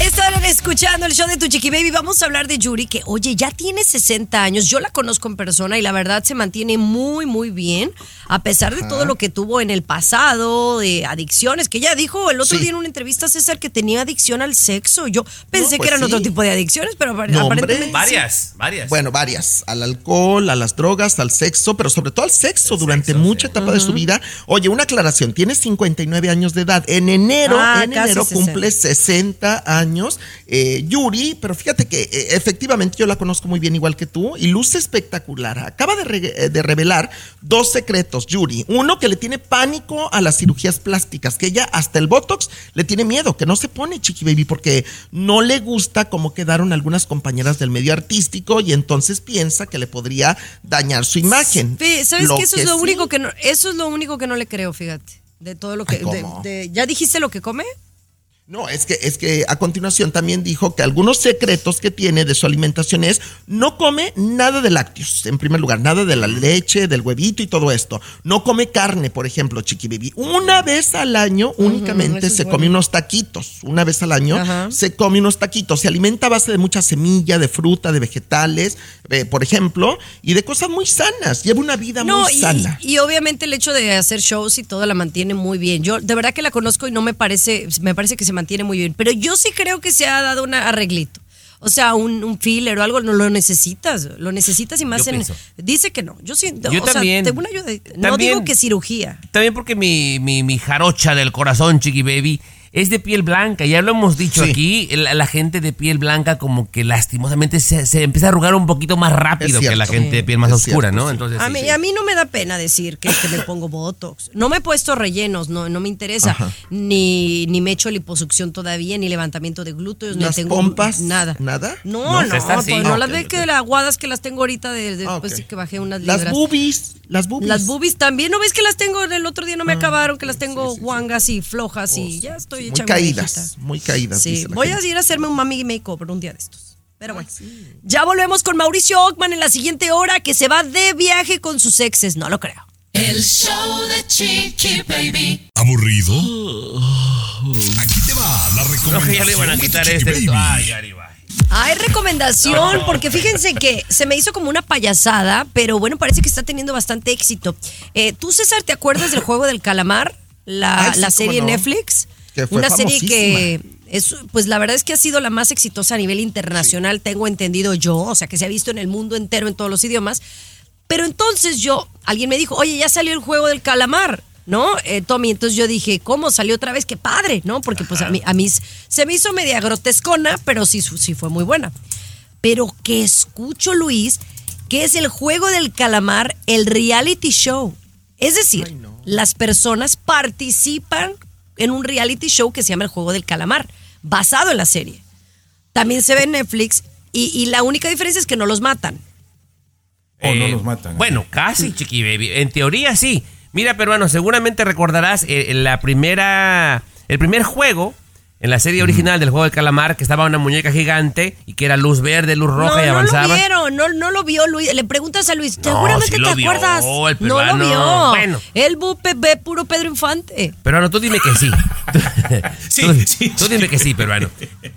Están escuchando el show de Tu Chiqui Baby. Vamos a hablar de Yuri, que, oye, ya tiene 60 años. Yo la conozco en persona y la verdad se mantiene muy, muy bien. A pesar de Ajá. todo lo que tuvo en el pasado, de adicciones, que ella dijo el otro Sí. día en una entrevista, César, que tenía adicción al sexo. Yo pensé pues que eran sí. otro tipo de adicciones, pero hombre. aparentemente. sí. Varias, varias. Bueno, varias. Al alcohol, a las drogas, al sexo, pero sobre todo al sexo durante mucha etapa de su vida. Oye, una aclaración, tiene 59 años de edad. En enero, Ah, en enero 60. cumple 60 años. Eh, Yuri, pero fíjate que eh, efectivamente yo la conozco muy bien igual que tú y luce espectacular. Acaba de, re- eh, de revelar dos secretos, Yuri. Uno que le tiene pánico a las cirugías plásticas, que ella hasta el Botox le tiene miedo, que no se pone Chiqui Baby porque no le gusta cómo quedaron algunas compañeras del medio artístico y entonces piensa que le podría dañar su imagen. Fe, ¿Sabes Lo qué? Eso es lo sí- único que no, eso es lo único que no le creo, fíjate. De todo lo que. Ay, ¿cómo? de- de- ¿Ya dijiste lo que come? No, es que, es que a continuación también dijo que algunos secretos que tiene de su alimentación es no come nada de lácteos, en primer lugar, nada de la leche, del huevito y todo esto. No come carne, por ejemplo, Chiqui Baby. Una vez al año únicamente se bueno. come unos taquitos. Una vez al año se come unos taquitos. Se alimenta a base de mucha semilla, de fruta, de vegetales, eh, por ejemplo, y de cosas muy sanas. Lleva una vida No, muy y, sana. y obviamente el hecho de hacer shows y todo la mantiene muy bien. Yo de verdad que la conozco y no me parece, me parece que se mantiene muy bien. Pero yo sí creo que se ha dado un arreglito. O sea, un, un filler o algo, no lo necesitas. Lo necesitas y más Yo en. pienso. Dice que no. Yo sí. Yo o sea, también. tengo una ayuda. No También- digo que cirugía. También porque mi, mi, mi jarocha del corazón, Chiqui Baby, es de piel blanca. Ya lo hemos dicho Sí. aquí. La, la gente de piel blanca, como que lastimosamente se, se empieza a arrugar un poquito más rápido que la gente de piel más Es oscura, cierto, ¿no? sí. Entonces, A sí, mí, sí. a mí no me da pena decir que, que me pongo Botox. No me he puesto rellenos, no, no me interesa. Ajá. Ni, ni me he hecho liposucción todavía, ni levantamiento de glúteos, ni ¿Las tengo pompas? nada. ¿Nada? No, No, no, está así. pues no las ok, ve ok. que las aguadas que las tengo ahorita de- de- Ah, de que bajé unas Las libras. boobies, las boobies. Las boobies también, ¿no ves que las tengo? El otro día no me Ah, acabaron, que las tengo sí, sí, sí. guangas y flojas y ya estoy Muy hecha caídas, viejita. muy caídas. Sí, voy gente. a ir a hacerme un mami makeover un día de estos. Pero bueno, ya volvemos con Mauricio Ockman en la siguiente hora que se va de viaje con sus exes. No lo creo. El show de Chiqui Baby. ¿Aburrido? Aquí te va la No, que ya le iban a recomendación quitar este. Baby. Ay, arriba. Hay recomendación, porque fíjense que se me hizo como una payasada, pero bueno, parece que está teniendo bastante éxito. Eh, ¿Tú, César, te acuerdas del juego del calamar? La, Ay, sí, la serie no. Netflix. Que fue una serie que es, pues la verdad es que ha sido la más exitosa a nivel internacional, tengo entendido yo, o sea que se ha visto en el mundo entero en todos los idiomas. Pero entonces yo, alguien me dijo, oye, ya salió el juego del calamar, ¿no? Eh, Tommy, entonces yo dije, ¿cómo salió otra vez? Qué padre, ¿no? Porque pues a mí, a mí se me hizo media grotescona, pero sí, sí fue muy buena. Pero que escucho, Luis, que es el juego del calamar, el reality show. Es decir, las personas participan en un reality show que se llama el juego del calamar, basado en la serie. También se ve en Netflix y, y la única diferencia es que no los matan. O no Eh, los matan. Bueno, casi, Chiqui Baby. En teoría sí. Mira, peruano, seguramente recordarás eh, la primera, el primer juego en la serie original del juego del calamar, que estaba una muñeca gigante y que era luz verde, luz roja no, y no avanzaba. lo vieron, no, no lo vio Luis. Le preguntas a Luis, No, seguramente sí lo te vio, acuerdas. el no lo vio. Bueno. Él ve puro Pedro Infante. Peruano, tú dime que sí. tú, tú dime que sí, peruano.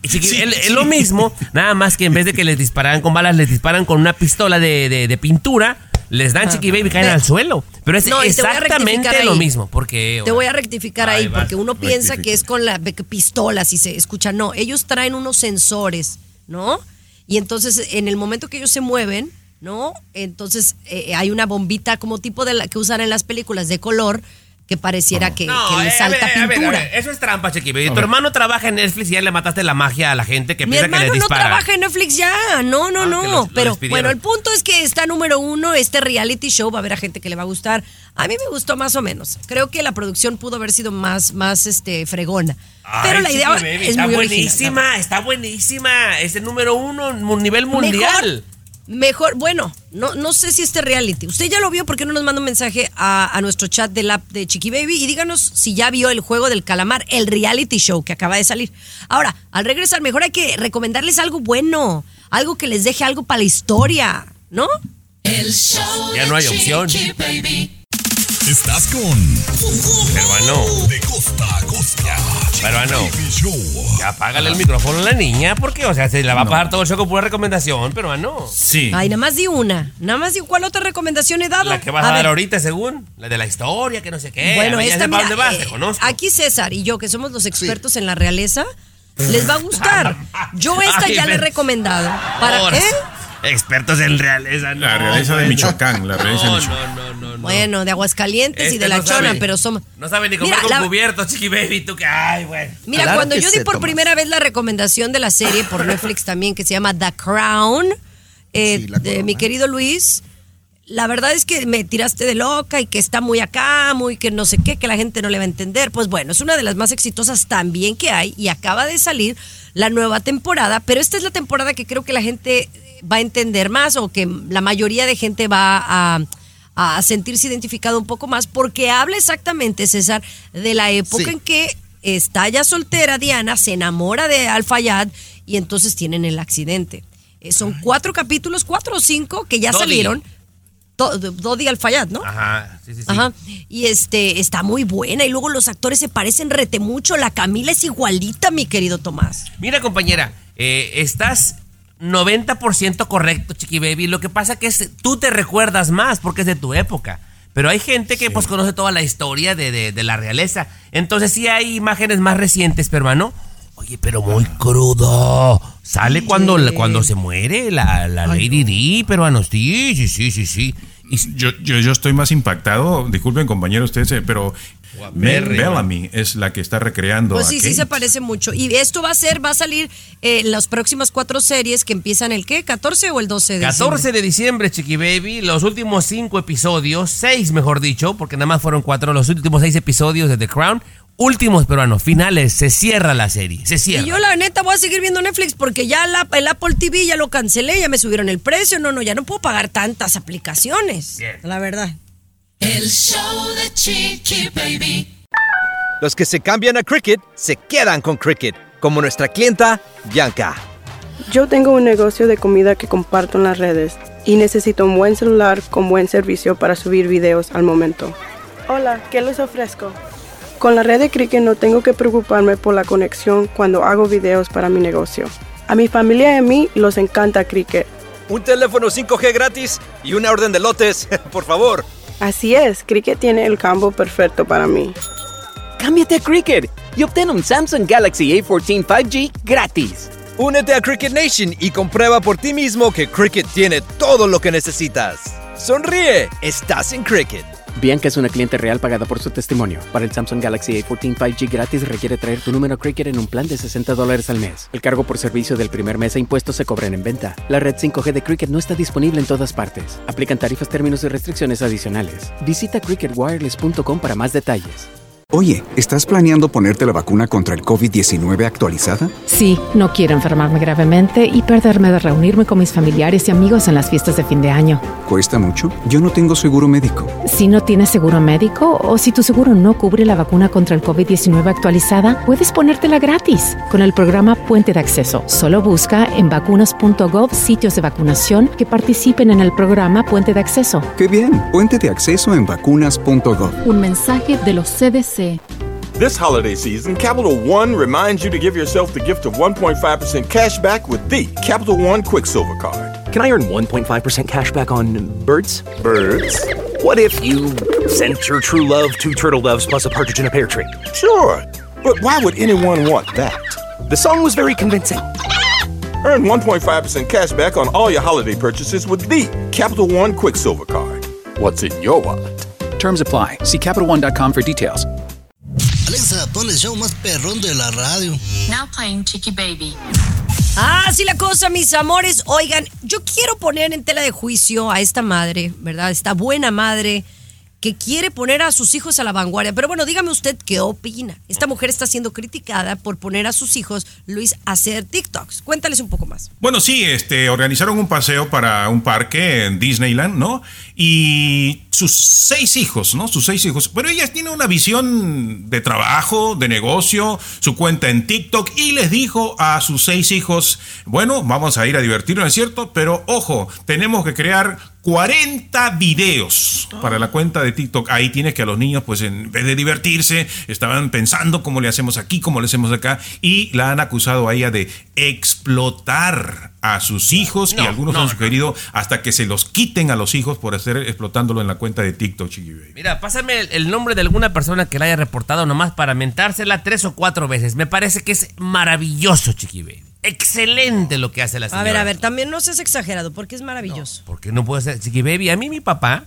Sí, es, sí. es lo mismo, nada más que en vez de que les dispararan con balas, les disparan con una pistola de, de- de pintura, les dan Chiqui Baby y caen al suelo. Pero es No, exactamente lo ahí. mismo. Porque, Te voy a rectificar Ahí porque uno piensa que es con la que pistolas y se escucha. No, ellos traen unos sensores, ¿no? Y entonces, en el momento que ellos se mueven, ¿no? Entonces eh, hay una bombita como tipo de la que usan en las películas de color que pareciera que, No, que le eh, a salta ver, a ver, pintura. a ver, eso es trampa, Chiqui Tu hermano trabaja en Netflix y ya le mataste la magia a la gente que Mi piensa que hermano les no dispara. trabaja en Netflix ya, no, no, Ah, no. lo- pero bueno, el punto es que está número uno, este reality show, va a haber a gente que le va a gustar. A mí me gustó más o menos. Creo que la producción pudo haber sido más, más este, fregona. Ay, pero la idea Baby, es está muy original. buenísima, está buenísima. Es el número uno a nivel mundial. Mejor, mejor, bueno, no, no sé si este reality. Usted ya lo vio, ¿por qué no nos manda un mensaje a, a nuestro chat del app de Chiqui Baby? Y díganos si ya vio el juego del calamar, el reality show que acaba de salir. Ahora, al regresar, mejor hay que recomendarles algo bueno, algo que les deje algo para la historia, ¿no? El show Ya no hay opción. Chiqui Baby. Estás con Peruano, De Costa a Costa. Show. Ya apágale el micrófono a la niña, porque, o sea, se la va a pasar todo el show con pura recomendación, peruano. Sí. Ay, nada más di una. Nada más di ¿Cuál otra recomendación he dado? La que vas a, dar ver. ahorita, según. La de la historia, que no sé qué. Bueno, esta, mira, dónde vas, eh, te conozco. aquí César y yo, que somos los expertos en la realeza, les va a gustar. Yo esta Ay, ya le he ven. recomendado. ¿Para qué? Expertos en realeza, no. La realeza de. Michoacán, la realeza de No, Michoacán. no, no, no, no. Bueno, de Aguascalientes y Este de La Chona, sabe. pero somos... No sabe ni comer Mira, con la- cubiertos, chiqui baby, tú que, ay, bueno. Mira, Claro cuando yo di por Tomás. primera vez la recomendación de la serie por Netflix también, que se llama The Crown, eh, Sí, de mi querido Luis, la verdad es que me tiraste de loca y que está muy acá, muy que no sé qué, que la gente no le va a entender. Pues bueno, es una de las más exitosas también que hay y acaba de salir la nueva temporada, pero esta es la temporada que creo que la gente va a entender más o que la mayoría de gente va a, a sentirse identificado un poco más porque habla exactamente, César, de la época Sí. en que está ya soltera Diana, se enamora de Al-Fayad y entonces tienen el accidente. Eh, son cuatro capítulos, cuatro o cinco que ya salieron. Dodi Al-Fayad, ¿no? Ajá, sí, sí, sí. Ajá. Y este está muy buena y luego los actores se parecen rete mucho. La Camila es igualita, mi querido Tomás. Mira, compañera, eh, estás 90% correcto, Chiqui Baby. Lo que pasa que es, tú te recuerdas más porque es de tu época. Pero hay gente que pues conoce toda la historia de, de- de la realeza. Entonces sí hay imágenes más recientes, pero hermano. Oye, pero muy crudo. Sale cuando, cuando se muere la, la Lady Di, peruano. Sí, sí, sí, sí, sí. Y- Yo, yo, yo estoy más impactado, disculpen compañeros ustedes, eh, pero Berry, Bellamy es la que está recreando Pues a sí, sí se parece mucho. Y esto va a ser, va a salir eh, las próximas cuatro series que empiezan el qué, 14 o el 12 de 14 de diciembre, Chiqui Baby, los últimos cinco episodios, seis mejor dicho, porque nada más fueron cuatro, los últimos seis episodios de The Crown, últimos peruanos, finales, se cierra la serie, se cierra. Y yo la neta voy a seguir viendo Netflix porque ya la- el Apple TV ya lo cancelé, ya me subieron el precio, no, no, ya no puedo pagar tantas aplicaciones. La verdad. El show de Chiqui Baby. Los que se cambian a Cricket se quedan con Cricket, como nuestra clienta Bianca. Yo tengo un negocio de comida que comparto en las redes. y necesito un buen celular con buen servicio para subir videos al momento. Hola, ¿qué les ofrezco? Con la red de Cricket no tengo que preocuparme por la conexión cuando hago videos para mi negocio. A mi familia y a mí los encanta Cricket. Un teléfono 5G gratis y una orden de lotes, por favor. Así es, Cricket tiene el campo perfecto para mí. Cámbiate a Cricket y obtén un Samsung Galaxy A14 5G gratis. Únete a Cricket Nation y comprueba por ti mismo que Cricket tiene todo lo que necesitas. Sonríe, estás en Cricket. Bianca es una cliente real pagada por su testimonio. Para el Samsung Galaxy A14 5G gratis requiere traer tu número Cricket en un plan de 60 dólares al mes. El cargo por servicio del primer mes e impuestos se cobran en venta. La red 5G de Cricket no está disponible en todas partes. Aplican tarifas, términos y restricciones adicionales. Visita cricketwireless.com para más detalles. Oye, ¿estás planeando ponerte la vacuna contra el COVID-19 actualizada? Sí, no quiero enfermarme gravemente y perderme de reunirme con mis familiares y amigos en las fiestas de fin de año. ¿Cuesta mucho? Yo no tengo seguro médico. Si no tienes seguro médico o si tu seguro no cubre la vacuna contra el COVID-19 actualizada, puedes ponértela gratis con el programa Puente de Acceso. Solo busca en vacunas.gov sitios de vacunación que participen en el programa Puente de Acceso. ¡Qué bien! Puente de acceso en vacunas.gov. Un mensaje de los CDC. This holiday season, Capital One reminds you to give yourself the gift of 1.5% cash back with the Capital One Quicksilver Card. Can I earn 1.5% cash back on birds? Birds? What if you sent your true love two turtle doves plus a partridge in a pear tree? Sure, but why would anyone want that? The song was very convincing. Earn 1.5% cash back on all your holiday purchases with the Capital One Quicksilver Card. What's in your wallet? Terms apply. See CapitalOne.com for details. Alexa, pon el show más perrón de la radio. Now playing Chicky Baby. Así la cosa, mis amores. Oigan, yo quiero poner en tela de juicio a esta madre, ¿verdad? Esta buena madre que quiere poner a sus hijos a la vanguardia. Pero bueno, dígame usted qué opina. Esta mujer está siendo criticada por poner a sus hijos, Luis, a hacer TikToks. Cuéntales un poco más. Bueno, sí, este, organizaron un paseo para un parque en Disneyland, ¿no? Y sus seis hijos, ¿no? Sus seis hijos. Pero ella tiene una visión de trabajo, de negocio, su cuenta en TikTok y les dijo a sus seis hijos, bueno, vamos a ir a divertirnos, ¿es cierto? Pero ojo, tenemos que crear 40 videos para la cuenta de TikTok. Ahí tienes que a los niños, pues en vez de divertirse, estaban pensando cómo le hacemos aquí, cómo le hacemos acá, y la han acusado a ella de explotar a sus hijos y No, algunos no, han no. sugerido hasta que se los quiten a los hijos por estar explotándolo en la cuenta de TikTok, Chiqui. Mira, pásame el, el nombre de alguna persona que la haya reportado nomás para mentársela tres o cuatro veces. Me parece que es maravilloso, Chiqui Baby. Excelente lo que hace la A señora. ver, a ver, también no seas exagerado, porque es maravilloso. Porque no puede ser Chiqui Baby. A mí mi papá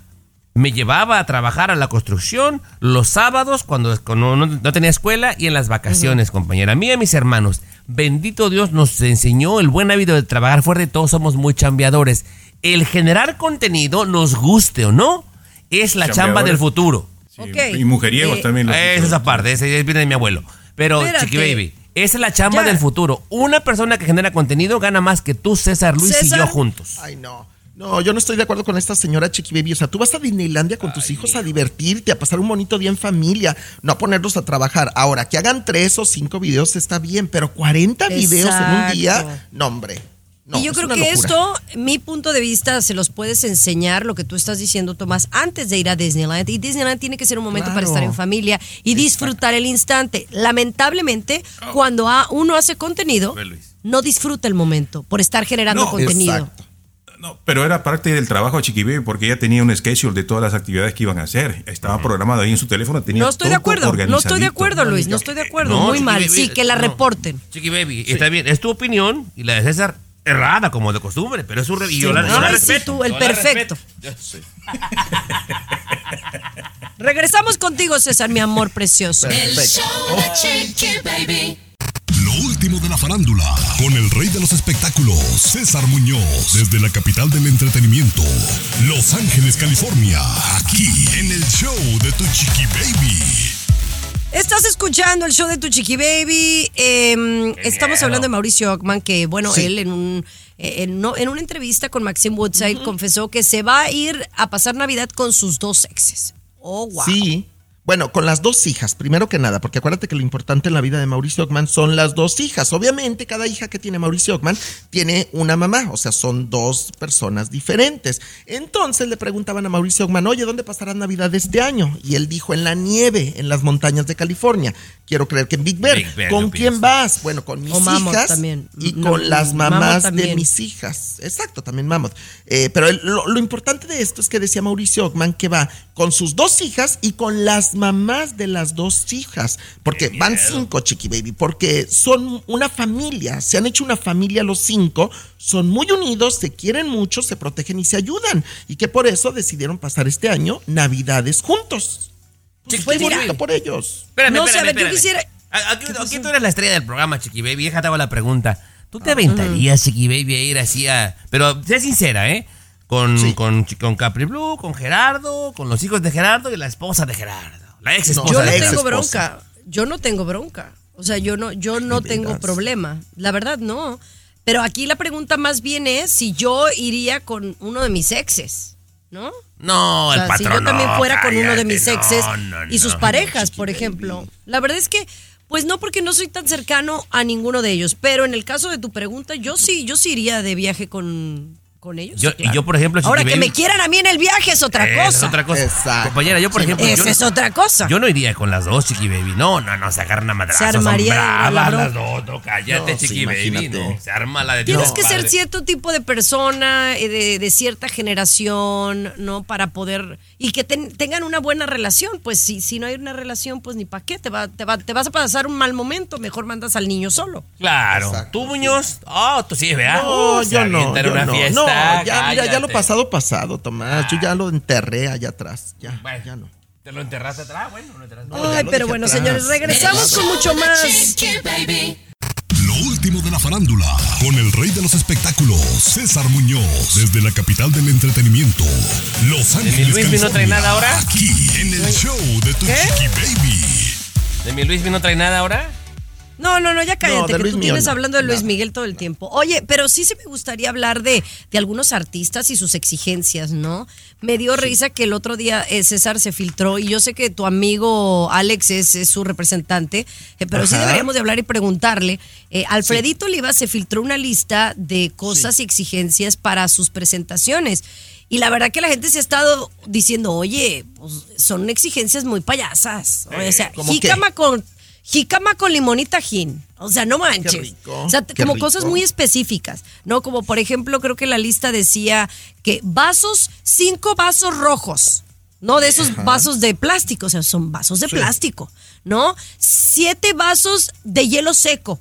me llevaba a trabajar a la construcción los sábados cuando, cuando no, no tenía escuela y en las vacaciones, compañera. A mí y a mis hermanos. Bendito Dios nos enseñó el buen hábito de trabajar fuerte. Todos somos muy chambeadores. El generar contenido, nos guste o no, es la chamba del futuro. Ok. Y mujeriegos Eh, también. los Esa es esa parte, ese viene de mi abuelo. Pero, Espérate. Chiqui Baby, esa es la chamba Ya. del futuro. Una persona que genera contenido gana más que tú, César Luis y yo juntos. Ay, no. No, yo no estoy de acuerdo con esta señora Chiqui Baby. O sea, tú vas a Disneylandia con tus hijos a divertirte, a pasar un bonito día en familia, no a ponerlos a trabajar. Ahora, que hagan tres o cinco videos está bien, pero 40 videos en un día, no, hombre. No, y yo creo que locura. esto, mi punto de vista, se los puedes enseñar lo que tú estás diciendo, Tomás, antes de ir a Disneyland. Y Disneyland tiene que ser un momento para estar en familia y disfrutar el instante. Lamentablemente, cuando a- uno hace contenido, no disfruta el momento por estar generando No, contenido. exacto. No, pero era parte del trabajo de Chiqui Baby porque ella tenía un schedule de todas las actividades que iban a hacer. Estaba programado ahí en su teléfono. Tenía No estoy de todo acuerdo, no estoy de acuerdo, Luis, no estoy de acuerdo. No, Muy Chiqui mal, Baby, sí, que la no. reporten. Chiqui Baby, está bien, es tu opinión y la de César errada como de costumbre, pero es su re- y yo la, yo la Ay, sí, respeto. tú, el yo la perfecto. respeto. Regresamos contigo, César, mi amor precioso. El show de Chiqui Baby. Lo último de la farándula, con el rey de los espectáculos, César Muñoz, desde la capital del entretenimiento, Los Ángeles, California, aquí en el show de Tu Chiqui Baby. Estás escuchando el show de tu chiqui baby. Eh, estamos hablando de Mauricio Ockman, que bueno, Sí. él en un eh, en, en una entrevista con Maxim Woodside confesó que se va a ir a pasar Navidad con sus dos exes. Oh, wow. Sí. Bueno, con las dos hijas, primero que nada, porque acuérdate que lo importante en la vida de Mauricio Ockman son las dos hijas. Obviamente, cada hija que tiene Mauricio Ockman tiene una mamá, o sea, son dos personas diferentes. Entonces le preguntaban a Mauricio Ockman, oye, ¿dónde pasarás Navidad este año? Y él dijo, en la nieve, en las montañas de California. Quiero creer que en Big Bear. Big Bear, ¿Con quién vas? Bueno, con mis O hijas también. y No, con las mamás de mis hijas. Exacto, también Mammoth. Eh, pero el- lo, lo importante de esto es que decía Mauricio Ockman que va con sus dos hijas y con las mamás de las dos hijas. Porque van cinco, Chiqui Baby, porque son una familia. Se han hecho una familia los cinco. Son muy unidos, se quieren mucho, se protegen y se ayudan. Y que por eso decidieron pasar este año Navidades juntos. Pues fue bonito por ellos. Espérame, No sé, espérame, a ver, yo espérame. quisiera- A- Aquí, aquí tú eres la estrella del programa, Chiqui Baby. Déjate hago la pregunta. ¿Tú te aventarías, Chiqui Baby, a ir así a... Pero sé sincera, ¿eh? Con, con, con Capri Blue, con Gerardo, con los hijos de Gerardo y la esposa de Gerardo. La ex esposa yo no de tengo bronca. Yo no tengo bronca. O sea, yo no, yo no tengo problema. La verdad, no. Pero aquí la pregunta más bien es si yo iría con uno de mis exes, ¿no? No, O sea, el patrón si yo también no, fuera con uno de mis exes no, no, y sus parejas, por ejemplo. La verdad es que, pues no, porque no soy tan cercano a ninguno de ellos. Pero en el caso de tu pregunta, yo sí, yo sí iría de viaje con, con ellos. Yo, claro. Y yo, por ejemplo, Ahora Chiqui que me quieran a mí en el viaje es otra cosa. Es otra cosa. Compañera, yo por ejemplo. Esa yo, es otra cosa. Yo no iría con las dos, Chiqui Baby. No, no, no, se agarran a madrazos. Se armaría son bravas las dos. No, cállate, No, sí, Chiqui Baby. No, se arma la de Tienes Dios, que ser cierto tipo de persona, eh, de, de cierta generación, ¿no? Para poder. Y que ten- tengan una buena relación. Pues si, si no hay una relación, pues ni para qué. Te, va, te, va, te vas a pasar un mal momento. Mejor mandas al niño solo. Claro. ¿Tú, Muñoz? Oh, tú sí, ¿verdad? No, yo no. yo una no. fiesta. No, ya, mira, ya lo pasado, pasado, Tomás. Yo ya lo enterré allá atrás. Ya, Bueno, ya no. ¿Te lo enterraste atrás? Bueno, no enterraste. Ay, pero bueno, señores, regresamos con mucho más. Último de la farándula, con el rey de los espectáculos, César Muñoz, desde la capital del entretenimiento, Los ¿De mi Ángeles, Luis no trae nada ahora? Aquí, en el show de tu ¿Qué? chiqui baby. ¿De mi Luis no trae nada ahora? No, no, no, ya cállate, No, que tú tienes no, hablando de Luis. Miguel todo el tiempo. Oye, pero sí se me gustaría hablar de, de algunos artistas y sus exigencias, ¿no? Me dio risa que el otro día eh, César se filtró y yo sé que tu amigo Alex es, es su representante, eh, pero sí deberíamos de hablar y preguntarle. Eh, Alfredito Oliva se filtró una lista de cosas y exigencias para sus presentaciones. Y la verdad que la gente se ha estado diciendo, oye, pues, son exigencias muy payasas. O sea, jícama con, jícama con limón y tajín. O sea, no manches. rico, O sea, qué como rico. cosas muy específicas, ¿no? Como por ejemplo, creo que la lista decía que vasos, cinco vasos rojos. No de esos Ajá. vasos de plástico, o sea, son vasos de Sí. plástico, ¿no? Siete vasos de hielo seco.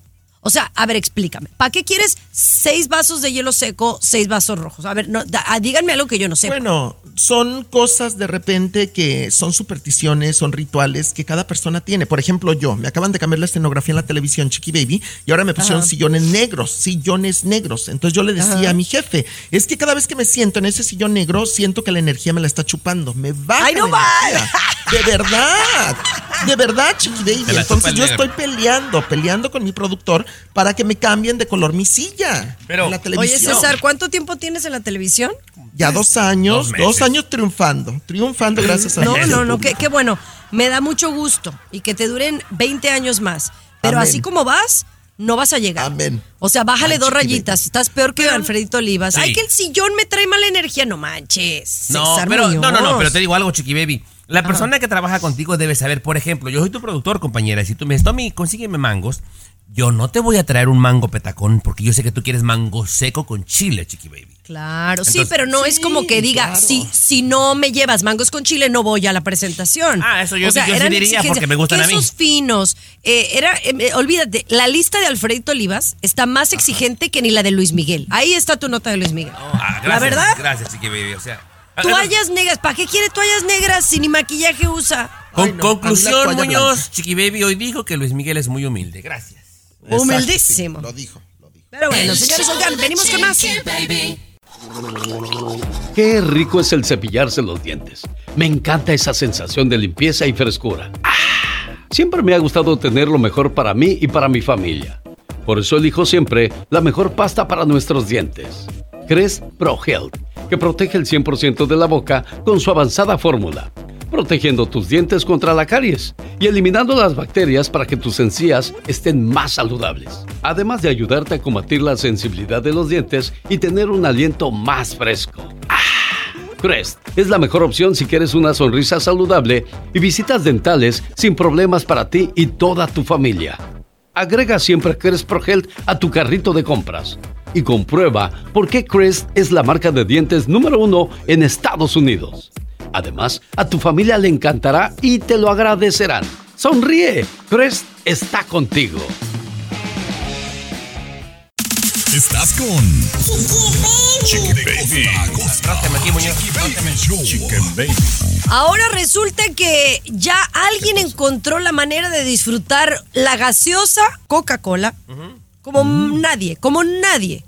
O sea, a ver, explícame. ¿Para qué quieres seis vasos de hielo seco, seis vasos rojos? A ver, no, da- ah, díganme algo que yo no sé. Bueno, son cosas de repente que son supersticiones, son rituales que cada persona tiene. Por ejemplo, yo, me acaban de cambiar la escenografía en la televisión, Chiqui Baby, y ahora me pusieron Ajá. sillones negros, sillones negros. Entonces yo le decía Ajá. a mi jefe, es que cada vez que me siento en ese sillón negro, siento que la energía me la está chupando. Me baja ¡Ay, no la energía. De verdad, de verdad, Chiqui Baby. Entonces yo negro. estoy peleando, peleando con mi productor para que me cambien de color mi silla Pero- en la Oye, televisión. César, ¿cuánto tiempo tienes en la televisión? Ya dos años, Dos años triunfando, triunfando gracias a No, Dios. no, no, qué, qué bueno. Me da mucho gusto y que te duren 20 años más. Pero Amén. así como vas, no vas a llegar. Amén. O sea, bájale Ay, dos rayitas. Estás peor que Alfredito Olivas. Sí. Ay, que el sillón me trae mala energía. No manches. No, César pero, no, no, no, pero te digo algo, Chiqui Baby. La persona que trabaja contigo debe saber, por ejemplo, yo soy tu productor, compañera, y si tú me dices, Tommy, consígueme mangos, yo no te voy a traer un mango petacón, porque yo sé que tú quieres mango seco con chile, Chiqui Baby. Claro, sí, pero no es como que diga, claro. si, si no me llevas mangos con chile, no voy a la presentación. Ah, eso yo O sea, sí- yo sí diría, porque me gustan a mí. Quesos finos. eh, era, eh, eh, olvídate, la lista de Alfredito Olivas está más exigente que ni la de Luis Miguel. Ahí está tu nota de Luis Miguel. Ah, la verdad, Gracias, Chiqui Baby, o sea. toallas negras. ¿Para qué quiere toallas negras si ni maquillaje usa? Con, Ay, no, conclusión, Muñoz. Chiqui Baby hoy dijo que Luis Miguel es muy humilde. Gracias. Exacto, Humildísimo. sí, lo dijo, lo dijo. Pero bueno, señores, oigan, venimos con más. Qué rico es el cepillarse los dientes. Me encanta esa sensación de limpieza y frescura. ¡Ah! Siempre me ha gustado tener lo mejor para mí y para mi familia. Por eso elijo siempre la mejor pasta para nuestros dientes. Crest Pro Health, que protege el 100% de la boca con su avanzada fórmula. Protegiendo tus dientes contra la caries y eliminando las bacterias para que tus encías estén más saludables. Además de ayudarte a combatir la sensibilidad de los dientes y tener un aliento más fresco. ¡Ah! Crest es la mejor opción si quieres una sonrisa saludable y visitas dentales sin problemas para ti y toda tu familia. Agrega siempre Crest Pro Health a tu carrito de compras y comprueba por qué Crest es la marca de dientes número uno en Estados Unidos. Además, a tu familia le encantará y te lo agradecerán. Sonríe, Crest está contigo. Estás con Chiqui Baby. Chicken Baby. Ahora resulta que ya alguien encontró la manera de disfrutar la gaseosa Coca-Cola como nadie, como nadie.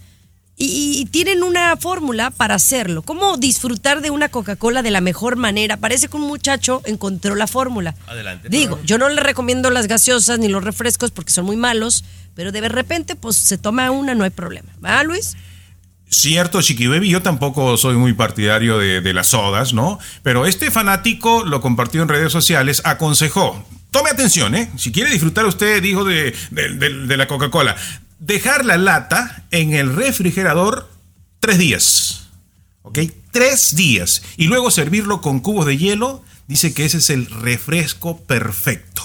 Y, y tienen una fórmula para hacerlo. ¿Cómo disfrutar de una Coca-Cola de la mejor manera? Parece que un muchacho encontró la fórmula. Adelante. Digo, yo no le recomiendo las gaseosas ni los refrescos porque son muy malos, pero de repente pues se toma una, no hay problema. ¿Va, Luis? Cierto, Chiqui Baby, yo tampoco soy muy partidario de, de las sodas, ¿no? Pero este fanático lo compartió en redes sociales, aconsejó, tome atención, ¿eh? Si quiere disfrutar usted, dijo, de, de- de- de la Coca-Cola, dejar la lata en el refrigerador tres días, ¿ok? Tres días. Y luego servirlo con cubos de hielo, dice que ese es el refresco perfecto.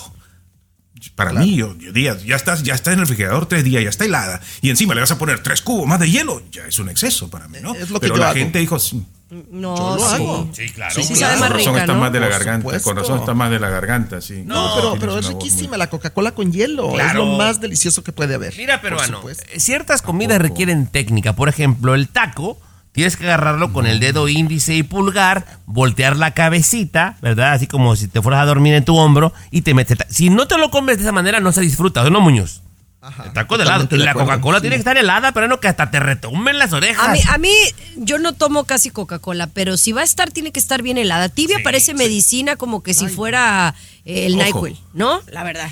Para mí, yo, yo diría, ya está, ya está en el refrigerador tres días, ya está helada, y encima le vas a poner tres cubos más de hielo, ya es un exceso para mí, ¿no? Es lo que Pero yo la hago. gente dijo, sí, No, Yo lo sí. hago. Sí, claro. Sí, sí, con sabe más razón está ¿no? más de la Por garganta, con supuesto. razón está más de la garganta, sí. No, pero, pero es muy- riquísima la Coca-Cola con hielo. Es Claro. lo más delicioso que puede haber. Mira, peruano, eh, ciertas comidas requieren técnica. Por ejemplo, el taco, tienes que agarrarlo con el dedo índice y pulgar, voltear la cabecita, ¿verdad? Así como si te fueras a dormir en tu hombro y te metes. Si no te lo comes de esa manera, no se disfruta, ¿o no, Muñoz? Ajá, El taco de helado. La. Coca-Cola Sí. tiene que estar helada, pero no que hasta te retumben las orejas. A mí, a mí, yo no tomo casi Coca-Cola, pero si va a estar, tiene que estar bien helada. Tibia parece medicina como que si fuera eh, el Ojo. NyQuil, ¿no? La verdad.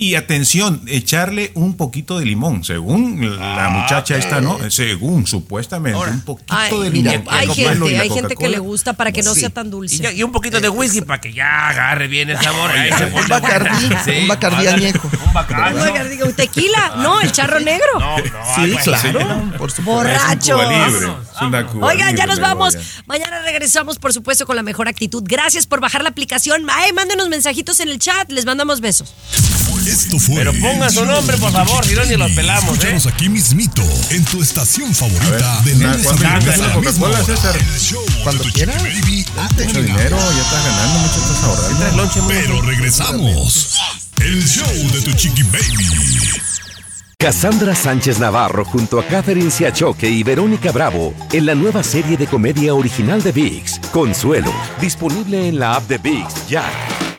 Y atención, echarle un poquito de limón, según la muchacha esta, ¿no? Según, supuestamente, un poquito Ay, de limón. hay gente, hay gente que le gusta para que no Sí. sea tan dulce. Y, un poquito de whisky para que ya agarre bien el sabor. Se Un bacardí, Sí, un bacardí añejo. Un bacardí. Tequila, no, el charro negro. No, no, Sí, claro. Por supuesto. Borracho. Oigan, ya nos vamos. Mañana regresamos, por supuesto, con la mejor actitud. Gracias por bajar la aplicación. Ay, mándenos mensajitos en el chat. Les mandamos besos. Esto fue. Pero pongan su nombre, por favor, si no ni los pelamos, ¿eh? Escúchanos aquí mismito, en tu estación favorita de una- lunes a de Cuando quieras. Ha Mucho dinero, ya estás ganando, mucho estás ahorrando. Pero regresamos. El show de tu Chiqui Baby. Cassandra Sánchez Navarro junto a Catherine Siachoque y Verónica Bravo en la nueva serie de comedia original de VIX, Consuelo, disponible en la app de VIX ya.